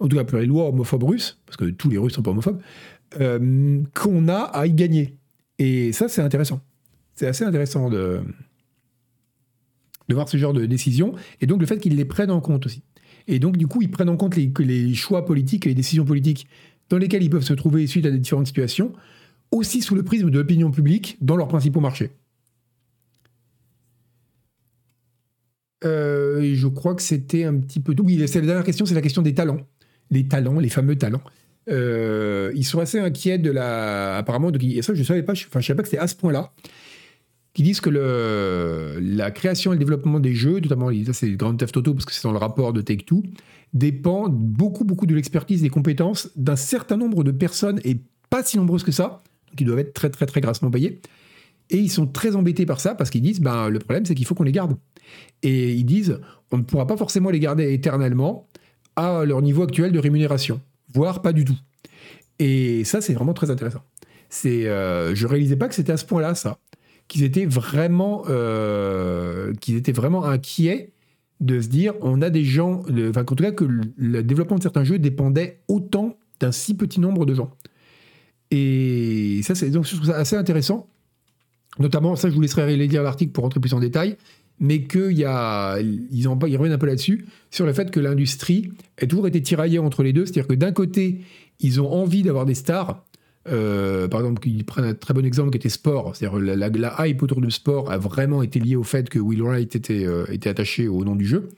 en tout cas pour les lois homophobes russes, parce que tous les Russes sont pas homophobes, euh, qu'on a à y gagner. Et ça, c'est intéressant. C'est assez intéressant de, de voir ce genre de décision, et donc le fait qu'ils les prennent en compte aussi. Et donc, du coup, ils prennent en compte les, les choix politiques et les décisions politiques dans lesquelles ils peuvent se trouver suite à des différentes situations, aussi sous le prisme de l'opinion publique dans leurs principaux marchés. Euh, je crois que c'était un petit peu tout. Oui, la dernière question, c'est la question des talents. Les talents, les fameux talents. Euh, ils sont assez inquiets de la. Apparemment, de... et ça, je ne savais pas, enfin, je savais pas que c'était à ce point-là qui disent que la création et le développement des jeux, notamment ça c'est Grand Theft Auto parce que c'est dans le rapport de Take-Two, dépend beaucoup beaucoup de l'expertise des compétences d'un certain nombre de personnes et pas si nombreuses que ça, donc ils doivent être très très très grassement payés. Et ils sont très embêtés par ça parce qu'ils disent ben le problème c'est qu'il faut qu'on les garde. Et ils disent on ne pourra pas forcément les garder éternellement à leur niveau actuel de rémunération, voire pas du tout. Et ça c'est vraiment très intéressant. C'est euh, je réalisais pas que c'était à ce point-là ça qu'ils étaient vraiment, euh, qu'ils étaient vraiment inquiets de se dire, on a des gens, enfin, en tout cas que le développement de certains jeux dépendait autant d'un si petit nombre de gens. Et ça, c'est donc je trouve ça assez intéressant. Notamment, ça, je vous laisserai lire l'article pour rentrer plus en détail, mais qu'il y a, ils, en, ils reviennent un peu là-dessus, sur le fait que l'industrie a toujours été tiraillée entre les deux. C'est-à-dire que d'un côté, ils ont envie d'avoir des stars, euh, par exemple, il prennent un très bon exemple qui était sport. C'est-à-dire la, la, hype autour du sport a vraiment été liée au fait que Will Wright était, euh, attaché au nom du jeu.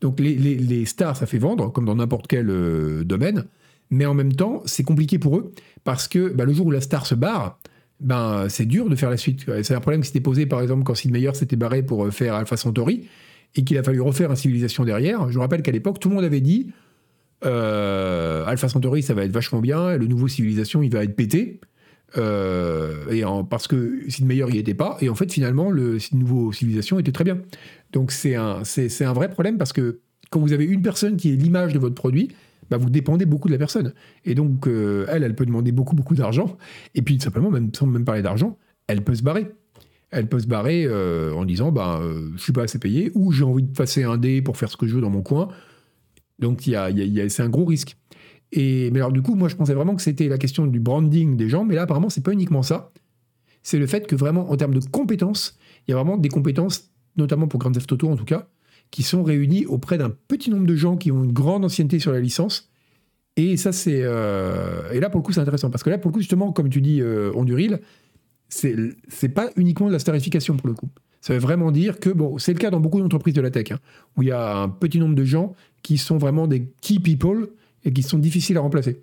Donc les, les, stars, ça fait vendre, comme dans n'importe quel euh, domaine. Mais en même temps, c'est compliqué pour eux parce que bah, le jour où la star se barre, ben, c'est dur de faire la suite. C'est un problème qui s'était posé, par exemple, quand Sid Meier s'était barré pour faire Alpha Centauri et qu'il a fallu refaire un civilisation derrière. Je rappelle qu'à l'époque, tout le monde avait dit euh, Alpha Centauri, ça va être vachement bien. Le nouveau Civilisation, il va être pété. Euh, parce que Sid Meier n'y était pas. Et en fait, finalement, le nouveau Civilisation était très bien. Donc, c'est un, c'est, un vrai problème parce que quand vous avez une personne qui est l'image de votre produit, bah, vous dépendez beaucoup de la personne. Et donc, euh, elle, elle peut demander beaucoup, beaucoup d'argent. Et puis, simplement, sans même parler d'argent, elle peut se barrer. Elle peut se barrer en disant bah, Je suis pas assez payé, ou j'ai envie de passer un dé pour faire ce que je veux dans mon coin. Donc il y a, c'est un gros risque. Et, mais alors du coup, moi je pensais vraiment que c'était la question du branding des gens, mais là apparemment c'est pas uniquement ça. C'est le fait que vraiment en termes de compétences, il y a vraiment des compétences, notamment pour Grand Theft Auto en tout cas, qui sont réunies auprès d'un petit nombre de gens qui ont une grande ancienneté sur la licence. Et ça c'est euh, et là pour le coup c'est intéressant parce que là pour le coup justement comme tu dis euh, Onduril, c'est c'est pas uniquement de la starification pour le coup. Ça veut vraiment dire que, bon, c'est le cas dans beaucoup d'entreprises de la tech, hein, où il y a un petit nombre de gens qui sont vraiment des key people et qui sont difficiles à remplacer.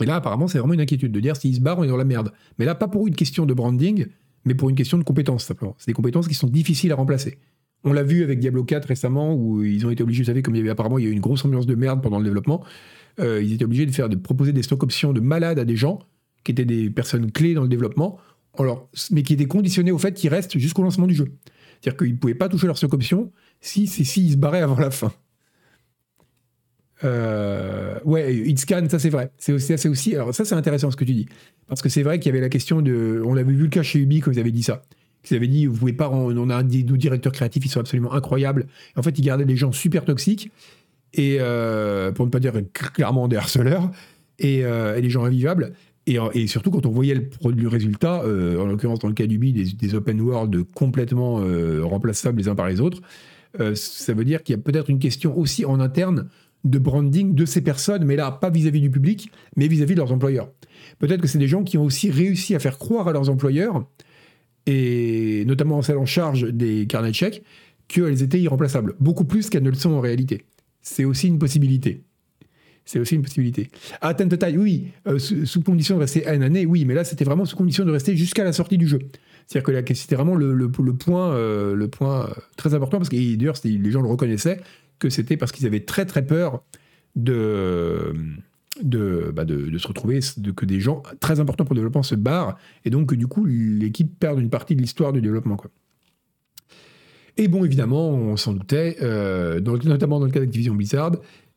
Et là, apparemment, c'est vraiment une inquiétude de dire s'ils se barrent, on est dans la merde. Mais là, pas pour une question de branding, mais pour une question de compétences, simplement. C'est des compétences qui sont difficiles à remplacer. On l'a vu avec Diablo 4 récemment, où ils ont été obligés, vous savez, comme il y avait apparemment il y a eu une grosse ambiance de merde pendant le développement, euh, ils étaient obligés de, faire, de proposer des stock options de malades à des gens qui étaient des personnes clés dans le développement, mais qui étaient conditionnés au fait qu'ils restent jusqu'au lancement du jeu. C'est-à-dire qu'ils ne pouvaient pas toucher leur stock option si, si, ils se barraient avant la fin. Euh, ouais, Hitscan, ça c'est vrai. C'est alors ça c'est intéressant ce que tu dis. Parce que c'est vrai qu'il y avait la question de. On avait vu le cas chez Ubi quand ils avaient dit ça. Ils avaient dit, vous pouvez pas. On a des, directeurs créatifs, ils sont absolument incroyables. En fait, ils gardaient des gens super toxiques. Et euh, pour ne pas dire clairement des harceleurs. Et, euh, des gens invivables. Et, surtout quand on voyait le, le résultat, euh, en l'occurrence dans le cas d'Ubi, des, des open world complètement remplaçables les uns par les autres, ça veut dire qu'il y a peut-être une question aussi en interne de branding de ces personnes, mais là, pas vis-à-vis du public, mais vis-à-vis de leurs employeurs. Peut-être que c'est des gens qui ont aussi réussi à faire croire à leurs employeurs, et notamment celles en charge des carnets de chèques, qu'elles étaient irremplaçables, beaucoup plus qu'elles ne le sont en réalité. C'est aussi une possibilité. C'est aussi une possibilité. À atteinte de taille, oui, euh, sous, condition de rester une année, oui, mais là, c'était vraiment sous condition de rester jusqu'à la sortie du jeu. C'est-à-dire que c'était vraiment le, point, le point euh, très important, parce que d'ailleurs, les gens le reconnaissaient, que c'était parce qu'ils avaient très très peur de, de, bah, de, se retrouver, que des gens très importants pour le développement se barrent, et donc que du coup l'équipe perd une partie de l'histoire du développement. Quoi. Et bon, évidemment, on s'en doutait, euh, notamment dans le cas d'Activision Blizzard,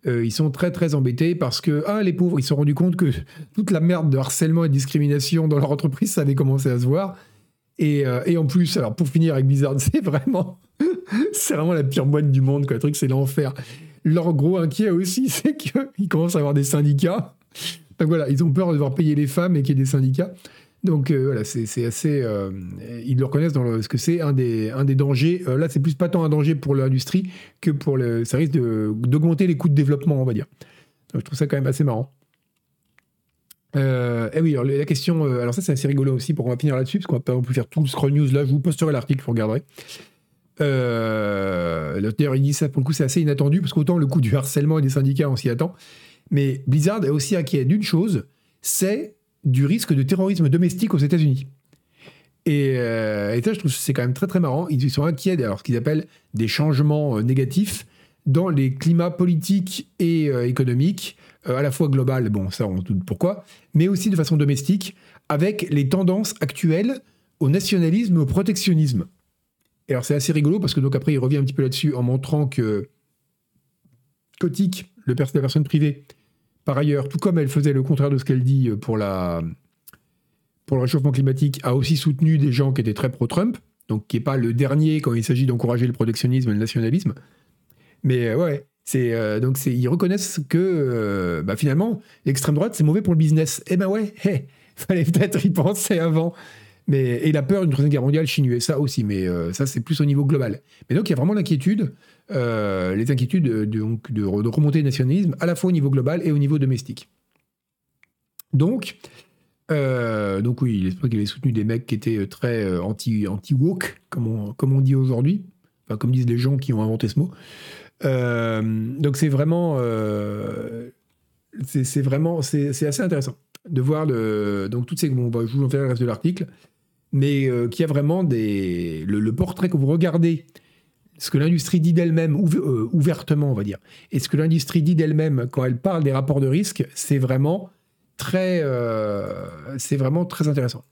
euh, ils sont très très embêtés parce que, ah, les pauvres, ils se sont rendus compte que toute la merde de harcèlement et de discrimination dans leur entreprise, ça avait commencé à se voir. Et, euh, en plus, alors pour finir avec Blizzard, c'est vraiment, c'est vraiment la pire boîte du monde, quoi. Le truc, c'est l'enfer. Leur gros inquiet aussi, c'est qu'ils commencent à avoir des syndicats. Donc voilà, ils ont peur de devoir payer les femmes et qu'il y ait des syndicats. Donc euh, voilà, c'est assez. Euh, ils le reconnaissent dans ce que c'est un des, un des dangers. Euh, là, c'est plus pas tant un danger pour l'industrie que pour le. Ça risque d'augmenter les coûts de développement, on va dire. Je trouve ça quand même assez marrant. et oui, alors, la question. alors, ça, c'est assez rigolo aussi, pour on va finir là-dessus, parce qu'on va pas non plus faire tout le scroll news là. Je vous posterai l'article, vous regarderez. D'ailleurs, il dit ça, pour le coup, c'est assez inattendu, parce qu'autant le coût du harcèlement et des syndicats, on s'y attend. Mais Blizzard est aussi inquiet d'une chose c'est du risque de terrorisme domestique aux États-Unis. Et, euh, ça, je trouve que c'est quand même très très marrant. Ils sont inquiets alors ce qu'ils appellent des changements euh, négatifs dans les climats politiques et euh, économiques, à la fois global, bon ça on doute pourquoi, mais aussi de façon domestique, avec les tendances actuelles au nationalisme, au protectionnisme. Et alors c'est assez rigolo parce que donc après il revient un petit peu là-dessus en montrant que Kotick, le de la personne privée, par ailleurs, tout comme elle faisait le contraire de ce qu'elle dit pour, la, pour le réchauffement climatique, a aussi soutenu des gens qui étaient très pro-Trump, donc qui n'est pas le dernier quand il s'agit d'encourager le protectionnisme et le nationalisme. Mais euh, ouais, c'est euh, donc ils reconnaissent que euh, bah, finalement l'extrême droite c'est mauvais pour le business. Eh ben ouais, il fallait peut-être y penser avant. Mais, et la peur d'une troisième guerre mondiale Chine ça aussi, mais ça c'est plus au niveau global. Mais donc il y a vraiment l'inquiétude euh, les inquiétudes de, donc, de, remonter le nationalisme à la fois au niveau global et au niveau domestique. Donc, euh, donc oui, il qu'il avait soutenu des mecs qui étaient euh, très anti, anti-woke, comme on, comme on dit aujourd'hui, enfin, comme disent les gens qui ont inventé ce mot. donc c'est vraiment, c'est vraiment, c'est assez intéressant de voir le, donc toutes ces, bon, bah, je vous en ferai le reste de l'article, mais qui a vraiment le portrait que vous regardez ce que l'industrie dit d'elle-même, euh, ouvertement, on va dire, et ce que l'industrie dit d'elle-même quand elle parle des rapports de risque, c'est vraiment très, euh, vraiment très intéressant.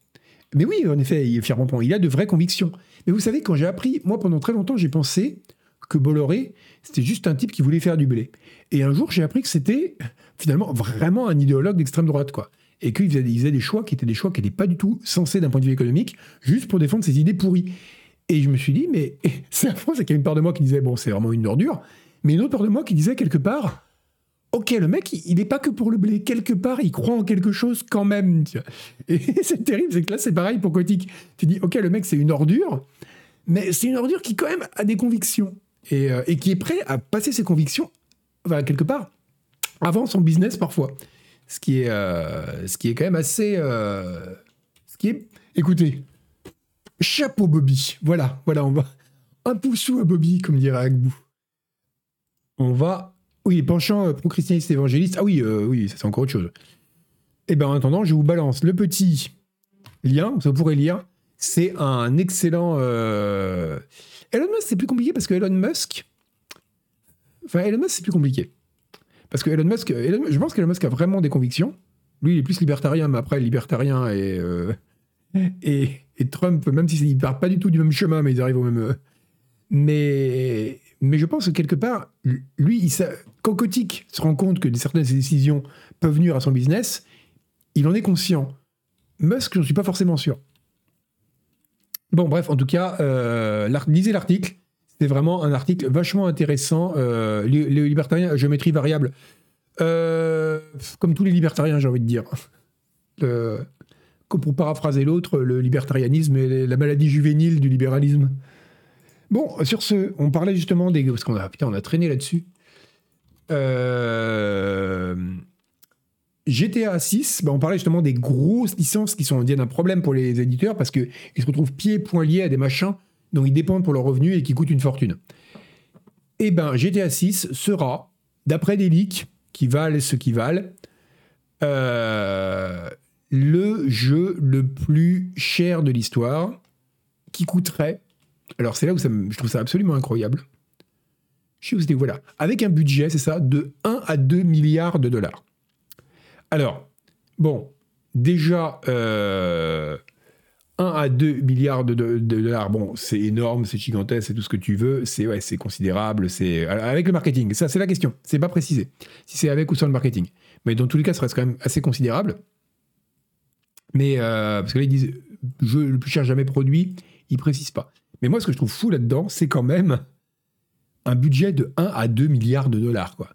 Mais oui, en effet, il, il a de vraies convictions. Mais vous savez, quand j'ai appris, moi pendant très longtemps, j'ai pensé que Bolloré, c'était juste un type qui voulait faire du blé. Et un jour, j'ai appris que c'était finalement vraiment un idéologue d'extrême droite, quoi. Et qu'il faisait, faisait, des choix qui étaient des choix qui n'étaient pas du tout sensés d'un point de vue économique, juste pour défendre ses idées pourries. Et je me suis dit, mais c'est la c'est qu'il y a une part de moi qui disait, bon, c'est vraiment une ordure, mais une autre part de moi qui disait quelque part, ok, le mec, il n'est pas que pour le blé, quelque part, il croit en quelque chose quand même. Et c'est terrible, c'est que là, c'est pareil pour Kotick. Tu dis, ok, le mec, c'est une ordure, mais c'est une ordure qui, quand même, a des convictions. Et, euh, qui est prêt à passer ses convictions, enfin, quelque part, avant son business parfois. Ce qui est, euh, ce qui est quand même assez. Euh, ce qui est. Écoutez, Chapeau Bobby. Voilà, voilà, on va. Un poussou à Bobby, comme dirait Agbou. On va. Oui, penchant euh, pro-christianiste évangéliste. Ah oui, oui, ça c'est encore autre chose. Eh bien, en attendant, je vous balance le petit lien, ça vous pourrez lire. C'est un excellent. Elon Musk, c'est plus compliqué parce que Elon Musk. Enfin, Elon Musk, c'est plus compliqué. Parce que Elon Musk, je pense qu'Elon Musk a vraiment des convictions. Lui, il est plus libertarien, mais après, libertarien et, et, et Trump, même s'ils ne partent pas du tout du même chemin, mais ils arrivent au même. Euh, mais, mais je pense que quelque part, lui, il, quand Kotick se rend compte que certaines de ses décisions peuvent nuire à son business, il en est conscient. Musk, je ne suis pas forcément sûr. Bon, bref, en tout cas, euh, lisez l'article. C'était vraiment un article vachement intéressant. Euh, les, libertariens géométrie variable. Euh, comme tous les libertariens, j'ai envie de dire. Le, pour paraphraser l'autre, le libertarianisme et la maladie juvénile du libéralisme. Bon, sur ce, on parlait justement des... Parce qu'on a, putain, on a traîné là-dessus. Euh, GTA 6, bah, on parlait justement des grosses licences qui sont un problème pour les éditeurs parce qu'ils se retrouvent pieds poings liés à des machins dont ils dépendent pour leurs revenus et qui coûtent une fortune. Eh ben, GTA 6 sera, d'après des leaks qui valent ce qu'ils valent, euh, le jeu le plus cher de l'histoire, qui coûterait. Alors c'est là où je trouve ça absolument incroyable. Je sais où voilà. Avec un budget, c'est ça, de 1 à 2 milliards de dollars. Alors, bon, déjà, 1 à 2 milliards de, dollars, bon, c'est énorme, c'est gigantesque, c'est tout ce que tu veux, c'est ouais, c'est considérable, c'est avec le marketing. Ça, c'est la question. C'est pas précisé si c'est avec ou sans le marketing. Mais dans tous les cas, ça reste quand même assez considérable. Mais euh, parce que là, ils disent jeu le plus cher jamais produit, ils précisent pas. Mais moi, ce que je trouve fou là-dedans, c'est quand même un budget de 1 à 2 milliards de dollars, quoi.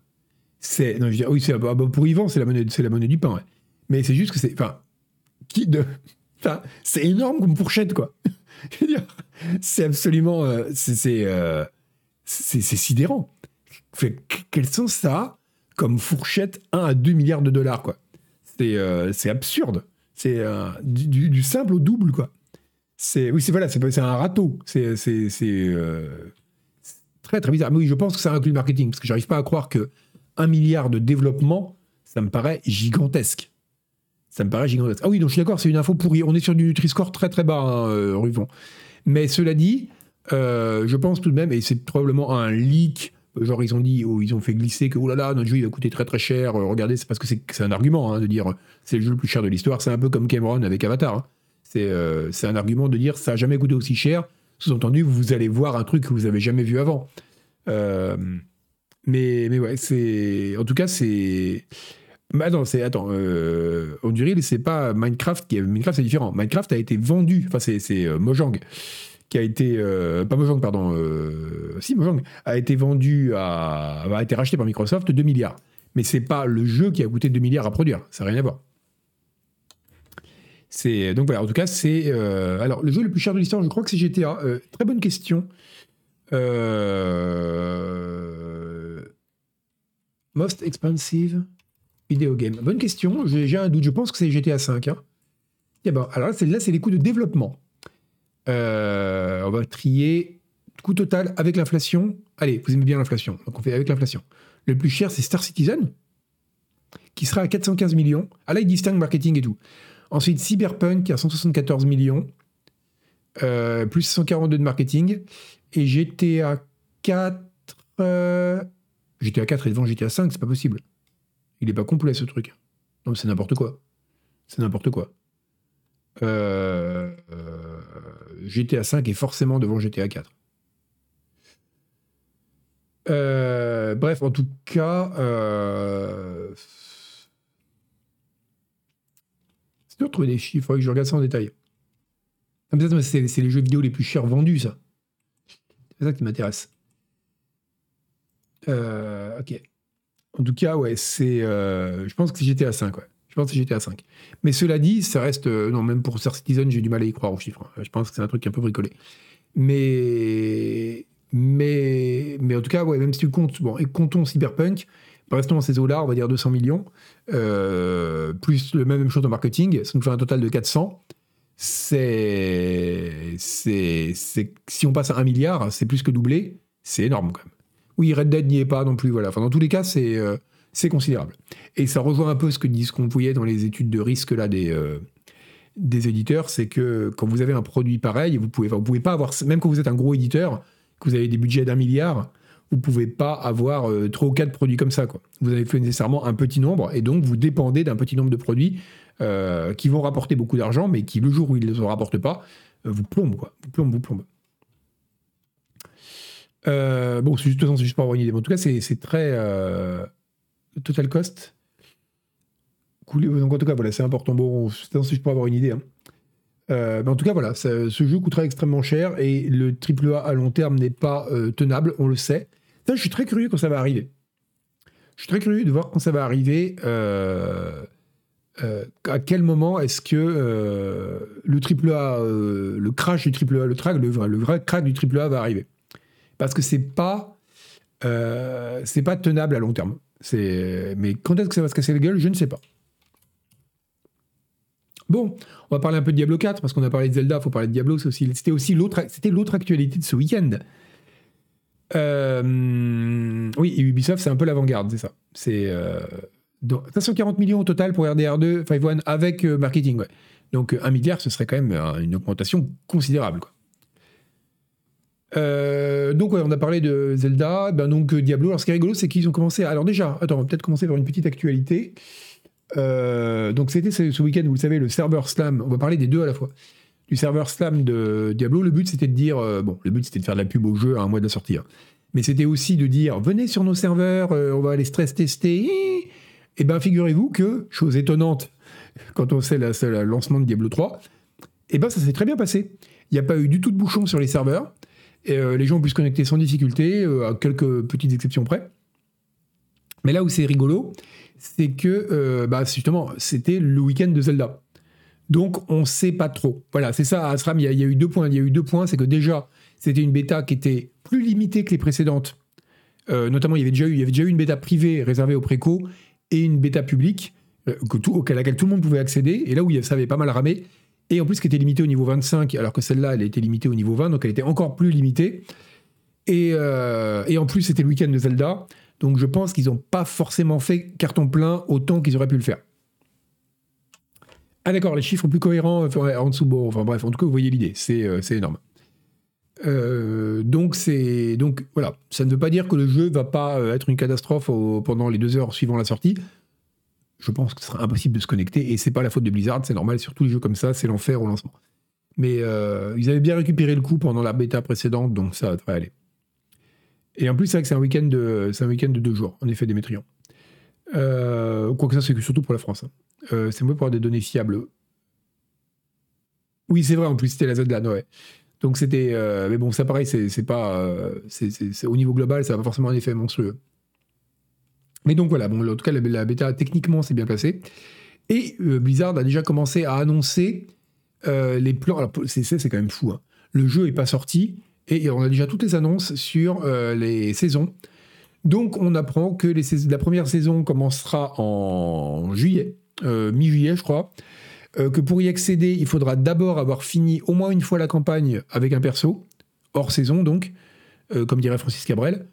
C'est, non, je dis, oui, c'est, bah, bah, pour Yvan, c'est la monnaie, c'est la monnaie du pain, Mais c'est juste que c'est, enfin, qui de, c'est énorme comme fourchette, quoi. C'est absolument. Euh, euh, c'est sidérant. Fait, quels sont ça comme fourchette 1 à 2 milliards de dollars, quoi? C'est euh, absurde. C'est du, simple au double, quoi. C'est oui, c'est voilà, un râteau. C'est très très bizarre. Mais oui, je pense que ça inclut le marketing parce que j'arrive pas à croire que 1 milliard de développement, ça me paraît gigantesque. Ça me paraît gigantesque. Ah oui, donc je suis d'accord, c'est une info pourrie. On est sur du Nutri-Score très très bas, hein, euh. Mais cela dit, euh, je pense tout de même, et c'est probablement un leak, genre ils ont dit, ou ils ont fait glisser que, oh là là, notre jeu il va coûter très très cher, euh, regardez, c'est parce que c'est un argument hein, de dire c'est le jeu le plus cher de l'histoire, c'est un peu comme Cameron avec Avatar. Hein. C'est un argument de dire ça n'a jamais coûté aussi cher, sous-entendu, vous allez voir un truc que vous avez jamais vu avant. mais, mais ouais, c'est. En tout cas, c'est. Bah non, c'est attends, euh, Onduril, c'est pas Minecraft qui Minecraft c'est différent. Minecraft a été vendu, enfin c'est c'est euh, Mojang qui a été euh, pas Mojang pardon, euh, si Mojang a été vendu à a été racheté par Microsoft 2 milliards. Mais c'est pas le jeu qui a coûté 2 milliards à produire, ça n'a rien à voir. C'est donc voilà, en tout cas c'est alors le jeu le plus cher de l'histoire, je crois que c'est GTA. très bonne question. Most expensive Bonne question. J'ai un doute. Je pense que c'est GTA 5. Hein. bon, alors là, c'est les coûts de développement. Euh, on va trier coût total avec l'inflation. Allez, vous aimez bien l'inflation. Donc on fait avec l'inflation. Le plus cher, c'est Star Citizen, qui sera à 415 millions. Ah là, il distingue marketing et tout. Ensuite, Cyberpunk, qui a 174 millions, euh, plus 142 de marketing. Et GTA 4. Euh, GTA 4 est devant GTA 5, c'est pas possible. Il est pas complet ce truc. Non, c'est n'importe quoi. C'est n'importe quoi. Euh, GTA 5 est forcément devant GTA 4. Euh, bref, en tout cas, euh, c'est de trouver des chiffres. Il faudrait que je regarde ça en détail. Ah, c'est les jeux vidéo les plus chers vendus, ça. C'est ça qui m'intéresse. ok. En tout cas, ouais, c'est. Euh, je pense que c'est GTA 5, ouais. Je pense que c'est GTA 5. Mais cela dit, ça reste. Euh, non, même pour Star Citizen, j'ai du mal à y croire aux chiffres. Hein. Je pense que c'est un truc un peu bricolé. Mais. Mais, mais en tout cas, ouais, même si tu comptes. Bon, et comptons Cyberpunk, restons dans ces eaux-là, on va dire 200 millions, euh, plus le même chose en marketing, ça nous fait un total de 400. C'est. c'est si on passe à 1 milliard, c'est plus que doublé. C'est énorme quand même. Oui, Red Dead n'y est pas non plus. Voilà. Dans tous les cas, c'est euh, c'est considérable. Et ça rejoint un peu ce que disent qu'on voyait dans les études de risque là des euh, des éditeurs, c'est que quand vous avez un produit pareil, vous pouvez pouvez pas avoir même quand vous êtes un gros éditeur, que vous avez des budgets d'un milliard, vous pouvez pas avoir euh, trois ou quatre produits comme ça. Vous avez fait nécessairement un petit nombre et donc vous dépendez d'un petit nombre de produits qui vont rapporter beaucoup d'argent, mais qui le jour où ils ne les rapportent pas, vous plombent quoi. Vous plombent, vous plombent. Euh, bon, c'est juste, juste pour avoir une idée. en tout cas, c'est très. Euh, total cost. Donc, en tout cas, voilà, c'est important. Bon, c'est juste pour avoir une idée. Hein. Euh, mais en tout cas, voilà, ce jeu coûtera extrêmement cher et le AAA à long terme n'est pas tenable, on le sait. Je suis très curieux quand ça va arriver. Je suis très curieux de voir quand ça va arriver. à quel moment est-ce que le AAA, le crash du AAA, le, track, le, le vrai crack du AAA va arriver parce que c'est pas euh, c'est pas tenable à long terme. Mais quand est-ce que ça va se casser la gueule, je ne sais pas. Bon, on va parler un peu de Diablo 4 parce qu'on a parlé de Zelda, il faut parler de Diablo, c'était aussi l'autre c'était l'autre actualité de ce week-end. Euh, oui, Ubisoft, c'est un peu l'avant-garde, c'est ça. C'est euh, 540 millions au total pour RDR2, 5 avec euh, marketing. Donc un milliard, ce serait quand même une augmentation considérable. Quoi. Euh, donc on a parlé de Zelda, ben donc euh, Diablo. Alors ce qui est rigolo, c'est qu'ils ont commencé. Alors déjà, attends, on va peut-être commencer par une petite actualité. donc c'était ce, week-end, vous savez, le serveur slam. On va parler des deux à la fois. Du serveur slam de Diablo. Le but c'était de dire, bon, le but c'était de faire de la pub au jeu à un mois de la sortie. Hein. Mais c'était aussi de dire, venez sur nos serveurs, on va aller stress tester. Et bien, figurez-vous que, chose étonnante, quand on sait le lancement de Diablo 3, et ben ça s'est très bien passé. Il n'y a pas eu du tout de bouchon sur les serveurs. Euh, les gens ont pu se connecter sans difficulté, euh, à quelques petites exceptions près. Mais là où c'est rigolo, c'est que euh, bah, justement, c'était le week-end de Zelda. Donc on ne sait pas trop. Voilà, c'est ça, Asram, il y, a eu deux points. Il y a eu deux points, c'est que déjà, c'était une bêta qui était plus limitée que les précédentes. notamment, il y, avait déjà eu, y avait déjà une bêta privée réservée aux préco et une bêta publique que tout, à laquelle tout le monde pouvait accéder. Et là où ça avait pas mal ramé, et en plus qui était limitée au niveau 25, alors que celle-là, elle était limitée au niveau 20, donc elle était encore plus limitée. Et, euh, et en plus, c'était le week-end de Zelda, donc je pense qu'ils n'ont pas forcément fait carton plein autant qu'ils auraient pu le faire. Ah d'accord, les chiffres plus cohérents en dessous, enfin bref, en tout cas, vous voyez l'idée, c'est euh, énorme. Euh, donc c'est donc voilà, ça ne veut pas dire que le jeu va pas être une catastrophe pendant les deux heures suivant la sortie je pense que ce sera impossible de se connecter. Et c'est pas la faute de Blizzard, c'est normal, sur tous les jeux comme ça, c'est l'enfer au lancement. Mais euh, ils avaient bien récupéré le coup pendant la bêta précédente, donc ça devrait aller. Et en plus, c'est vrai que c'est un week-end de, week-end de deux jours, en effet, Démétrion. Euh, Quoique ça, c'est surtout pour la France. Hein. Euh, c'est mieux pour avoir des données fiables. Oui, c'est vrai, en plus, c'était la Zelda, ouais. Donc c'était. Euh, mais bon, ça pareil, c'est pas. c'est au niveau global, ça n'a pas forcément un effet monstrueux. Mais donc voilà, en tout cas, la, bêta techniquement s'est bien passée. Et euh, Blizzard a déjà commencé à annoncer euh, les plans. Alors, c'est, c'est quand même fou. Hein. Le jeu n'est pas sorti et on a déjà toutes les annonces sur euh, les saisons. Donc, on apprend que la première saison commencera en juillet, mi-juillet, je crois. que pour y accéder, il faudra d'abord avoir fini au moins une fois la campagne avec un perso, hors saison donc, comme dirait Francis Cabrel.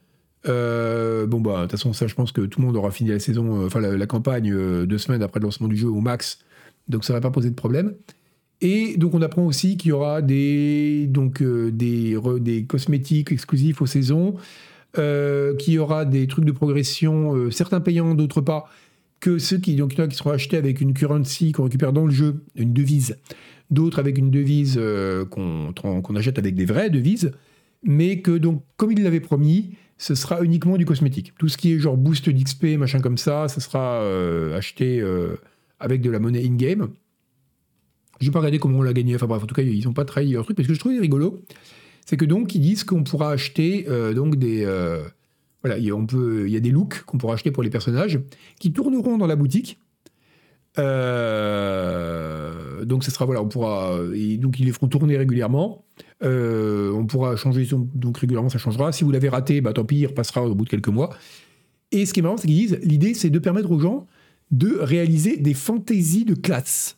Euh, bon, bah, de toute façon, ça, je pense que tout le monde aura fini la saison, euh, enfin, la, campagne euh, deux semaines après le lancement du jeu au max. Donc, ça ne va pas poser de problème. Et donc, on apprend aussi qu'il y aura des, donc, des, des cosmétiques exclusifs aux saisons, qu'il y aura des trucs de progression, certains payants, d'autres pas, que ceux qui, donc, qui seront achetés avec une currency qu'on récupère dans le jeu, une devise, d'autres avec une devise qu'on achète avec des vraies devises, mais que, donc, comme il l'avait promis, ce sera uniquement du cosmétique. Tout ce qui est genre boost d'XP, machin comme ça, ça sera euh, acheté euh, avec de la monnaie in-game. Je vais pas regarder comment on l'a gagné. Enfin bref, en tout cas, ils n'ont pas trahi leur truc. Parce que je trouvais rigolo, c'est que donc ils disent qu'on pourra acheter euh, donc des voilà, il y, a, des looks qu'on pourra acheter pour les personnages qui tourneront dans la boutique. donc ce sera voilà, on pourra et donc ils les feront tourner régulièrement. Euh, on pourra changer, donc régulièrement ça changera. Si vous l'avez raté, bah, tant pis, il repassera au bout de quelques mois. Et ce qui est marrant, c'est qu'ils disent l'idée, c'est de permettre aux gens de réaliser des fantaisies de classe.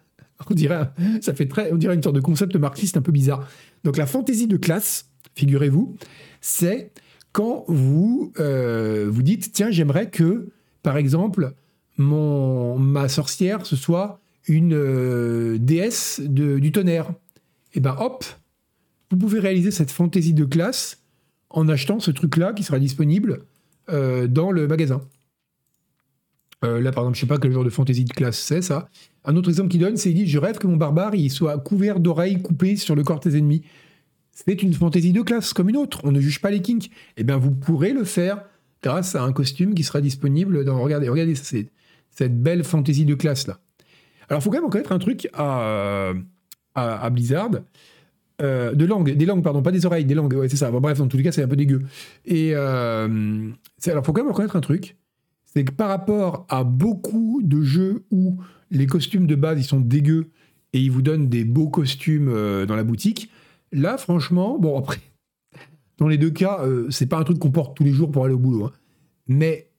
On dirait, ça fait très, on dirait une sorte de concept marxiste un peu bizarre. Donc la fantaisie de classe, figurez-vous, c'est quand vous euh, vous dites tiens j'aimerais que par exemple mon ma sorcière ce soit une euh, déesse du tonnerre. Et ben hop, vous pouvez réaliser cette fantaisie de classe en achetant ce truc-là qui sera disponible euh, dans le magasin. Euh, là, par exemple, je sais pas quel genre de fantaisie de classe c'est, ça. Un autre exemple qu'il donne, c'est il dit Je rêve que mon barbare il soit couvert d'oreilles coupées sur le corps de tes ennemis. C'est une fantaisie de classe comme une autre. On ne juge pas les kinks. Eh bien, vous pourrez le faire grâce à un costume qui sera disponible dans. Regardez, regardez, cette belle fantaisie de classe là. Alors, il faut quand même reconnaître un truc à, à Blizzard euh, de langue, des langues, pardon, pas des oreilles, des langues, c'est ça. bref, dans tous les cas, c'est un peu dégueu. Et euh, alors, faut quand même reconnaître un truc, c'est que par rapport à beaucoup de jeux où les costumes de base ils sont dégueux et ils vous donnent des beaux costumes euh, dans la boutique, là, franchement, bon après, dans les deux cas, euh, c'est pas un truc qu'on porte tous les jours pour aller au boulot, hein. mais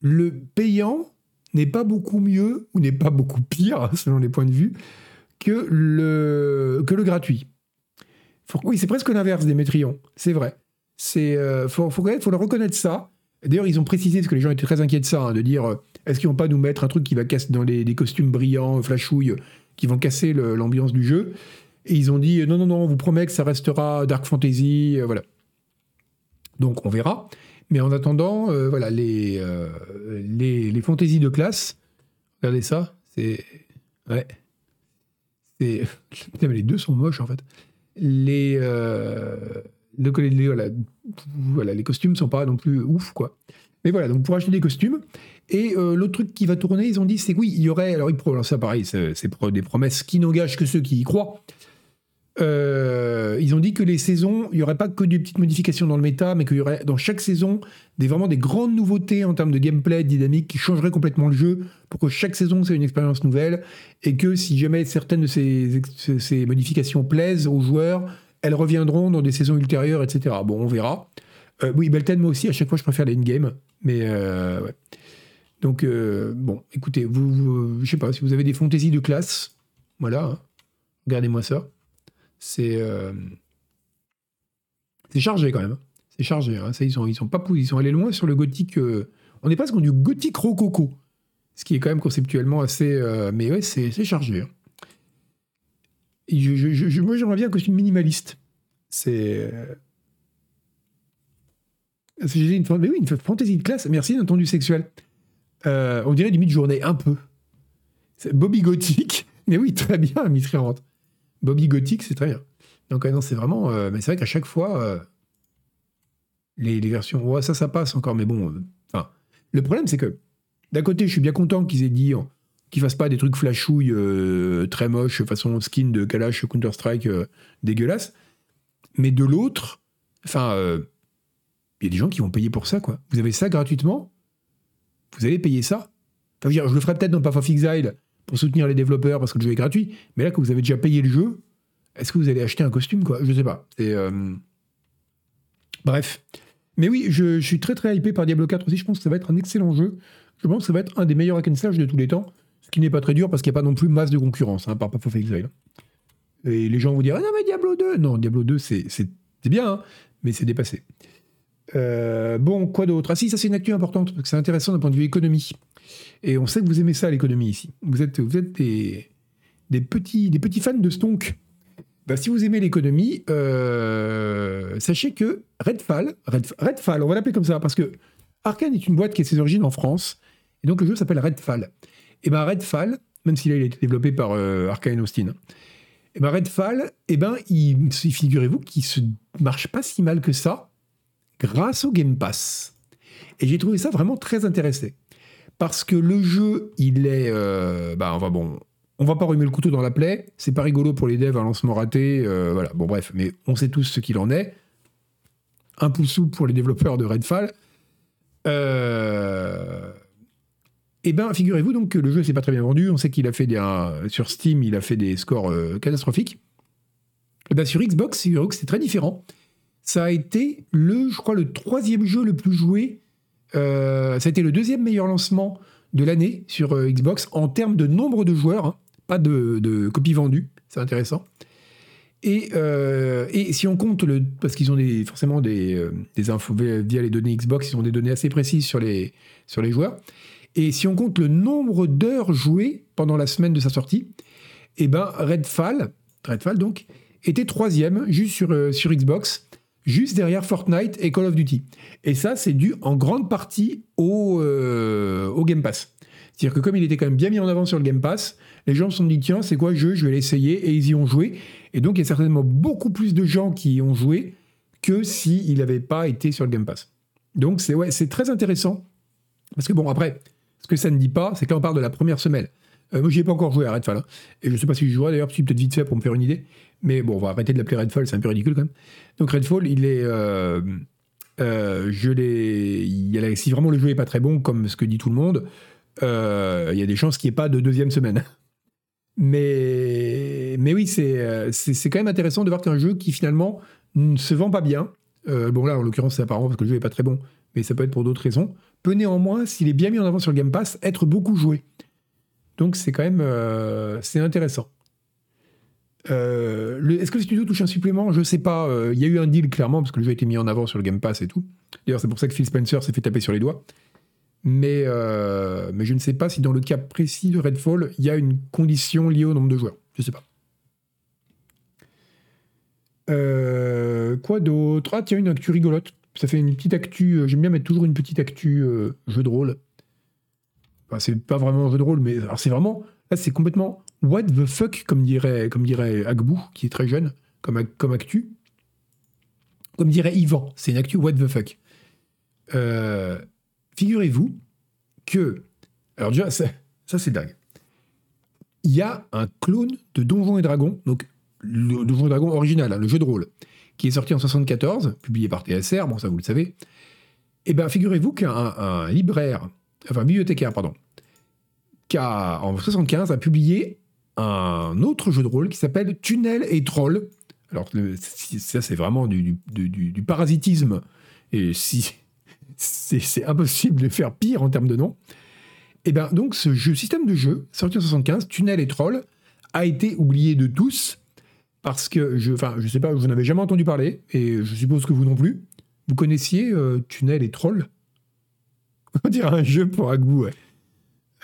le payant n'est pas beaucoup mieux ou n'est pas beaucoup pire selon les points de vue que le, que le gratuit. Oui, c'est presque l'inverse des Métrions, c'est vrai. C'est euh, faut, faut, reconnaître ça. D'ailleurs, ils ont précisé, parce que les gens étaient très inquiets de ça, hein, de dire euh, est-ce qu'ils vont pas nous mettre un truc qui va casser dans les, des costumes brillants, flashouilles, qui vont casser l'ambiance du jeu Et ils ont dit non, non, non, on vous promet que ça restera Dark Fantasy, euh, voilà. Donc on verra. Mais en attendant, voilà, les, les, les fantaisies de classe, Regardez ça, c'est. Ouais. C'est. Les deux sont moches en fait. Les. Euh... Le... les costumes sont pas non plus ouf, quoi. Mais voilà, donc pour acheter des costumes. Et euh, l'autre truc qui va tourner, ils ont dit, c'est oui, il y aurait. Alors, ils, ça pareil, c'est des promesses qui n'engagent que ceux qui y croient. Euh, ils ont dit que les saisons, il n'y aurait pas que des petites modifications dans le méta, mais qu'il y aurait dans chaque saison des, vraiment des grandes nouveautés en termes de gameplay, de dynamique, qui changeraient complètement le jeu pour que chaque saison c'est une expérience nouvelle et que si jamais certaines de ces, ces, modifications plaisent aux joueurs, elles reviendront dans des saisons ultérieures, etc. Bon, on verra. Euh, oui, Belten, moi aussi, à chaque fois je préfère les in-game, mais euh. Donc, bon, écoutez, vous, vous, je sais pas, si vous avez des fantaisies de classe, voilà, hein, regardez-moi ça. C'est euh, c'est chargé quand même. C'est chargé. Hein. Ça, ils sont ils sont pas ils sont allés loin sur le gothique. Euh, on est presque du gothique rococo, ce qui est quand même conceptuellement assez. Euh, mais ouais, c'est chargé. Hein. je, moi, j'aimerais bien un costume minimaliste. C'est. Une, mais oui, une fantaisie de classe. Merci d'un tendu sexuel. on dirait du mid-journée, un peu. Bobby Gothique. Mais oui, très bien, Mitriante. Bobby Gothic, c'est très bien. Donc, non, c'est vraiment. Euh, mais c'est vrai qu'à chaque fois, euh, les, versions. Ouais, ça, ça passe encore, mais bon. Euh, le problème, c'est que d'un côté, je suis bien content qu'ils aient dit qu'ils fassent pas des trucs flashouilles très moches, façon skin de Kalash Counter-Strike dégueulasse. Mais de l'autre, enfin, il y a des gens qui vont payer pour ça, quoi. Vous avez ça gratuitement, vous allez payer ça? Enfin, je, dire, je le ferai peut-être dans Path of Exile, pour soutenir les développeurs parce que le jeu est gratuit. Mais là, que vous avez déjà payé le jeu, est-ce que vous allez acheter un costume quoi? Je sais pas. Euh, bref. Mais oui, je, suis très très hypé par Diablo 4 aussi. Je pense que ça va être un excellent jeu. Je pense que ça va être un des meilleurs hack and slash de tous les temps. Ce qui n'est pas très dur parce qu'il n'y a pas non plus masse de concurrence hein, par Path of. Et les gens vont dire ah non mais Diablo 2 Non, Diablo 2 c'est bien, hein, mais c'est dépassé. Euh, bon, quoi d'autre? Ah si, ça c'est une actu importante, parce que c'est intéressant d'un point de vue économie. Et on sait que vous aimez ça, l'économie, ici. Vous êtes, vous êtes des, des, petits, des petits fans de Stonk. Bah, si vous aimez l'économie, euh, sachez que Redfall, Redfall, on va l'appeler comme ça, parce que Arkane est une boîte qui a ses origines en France, et donc le jeu s'appelle Redfall. Et ben Redfall, même s'il a été développé par euh, Arkane Austin, et ben Redfall, et ben il, figurez-vous qu'il se marche pas si mal que ça, grâce au Game Pass. Et j'ai trouvé ça vraiment très intéressant. Parce que le jeu, il est. Euh, bah, on va, bon, on va pas remuer le couteau dans la plaie. C'est pas rigolo pour les devs, un lancement raté. Euh, voilà, bon, bref, mais on sait tous ce qu'il en est. Un pouce pour les développeurs de Redfall. Euh, eh bien, figurez-vous donc que le jeu s'est pas très bien vendu. On sait qu'il a fait des. sur Steam, il a fait des scores catastrophiques. Et eh bien, sur Xbox, c'est très différent ça a été le, je crois, le troisième jeu le plus joué. Euh, ça a été le deuxième meilleur lancement de l'année sur euh, Xbox en termes de nombre de joueurs, hein. pas de, copies vendues. C'est intéressant. Et, euh, et, si on compte le, parce qu'ils ont des, forcément des, des, infos via les données Xbox, ils ont des données assez précises sur les, sur les joueurs. Et si on compte le nombre d'heures jouées pendant la semaine de sa sortie, et eh ben Redfall, Redfall donc, était troisième juste sur, sur Xbox juste derrière Fortnite et Call of Duty. Et ça, c'est dû en grande partie au, euh, au Game Pass. C'est-à-dire que comme il était quand même bien mis en avant sur le Game Pass, les gens se sont dit tiens, c'est quoi le jeu? Je vais l'essayer et ils y ont joué. Et donc il y a certainement beaucoup plus de gens qui y ont joué que s'il il n'avait pas été sur le Game Pass. Donc c'est ouais, très intéressant. Parce que bon, après, ce que ça ne dit pas, c'est qu'on parle de la première semaine. Euh, moi, j'y ai pas encore joué à Redfall. Hein. Et je ne sais pas si je jouerai d'ailleurs, peut-être vite fait pour me faire une idée. Mais bon, on va arrêter de l'appeler Redfall, c'est un peu ridicule quand même. Donc Redfall, il est. Euh, euh, je l'ai. Si vraiment le jeu est pas très bon, comme ce que dit tout le monde, il y a des chances qu'il n'y ait pas de deuxième semaine. Mais, mais oui, c'est, c'est, quand même intéressant de voir qu'un jeu qui finalement ne se vend pas bien, bon là en l'occurrence c'est apparent parce que le jeu est pas très bon, mais ça peut être pour d'autres raisons, peut néanmoins, s'il est bien mis en avant sur le Game Pass, être beaucoup joué. Donc c'est quand même c'est intéressant. Euh, est-ce que le studio touche un supplément? Je sais pas. Euh, il y a eu un deal clairement parce que le jeu a été mis en avant sur le Game Pass et tout. D'ailleurs, c'est pour ça que Phil Spencer s'est fait taper sur les doigts. Mais, euh, mais je ne sais pas si dans le cas précis de Redfall, il y a une condition liée au nombre de joueurs. Je ne sais pas. quoi d'autre? Ah tiens, une actu rigolote. Ça fait une petite actu. J'aime bien mettre toujours une petite actu jeu de rôle. Enfin, c'est pas vraiment un jeu de rôle, mais alors c'est vraiment. Là, c'est complètement what the fuck, comme dirait, comme dirait Agbou, qui est très jeune, comme, comme actu. Comme dirait Yvan, c'est une actu what the fuck. Euh, figurez-vous que. Alors, déjà, ça, ça c'est dingue. Il y a un clone de Donjons et Dragons, donc le Donjons et Dragons original, hein, le jeu de rôle, qui est sorti en 74, publié par TSR, bon, ça vous le savez. Eh bien, figurez-vous qu'un un libraire, enfin bibliothécaire, pardon, qui a, en 75 a publié un autre jeu de rôle qui s'appelle Tunnel et Troll. Alors, ça, c'est vraiment du, parasitisme. Et si c'est impossible de faire pire en termes de nom. Et bien, donc, ce jeu, système de jeu, sorti en 75, Tunnel et Troll, a été oublié de tous parce que, je, enfin, je sais pas, vous n'avez jamais entendu parler, et je suppose que vous non plus. Vous connaissiez euh, Tunnel et Troll? On dirait un jeu pour Agbou.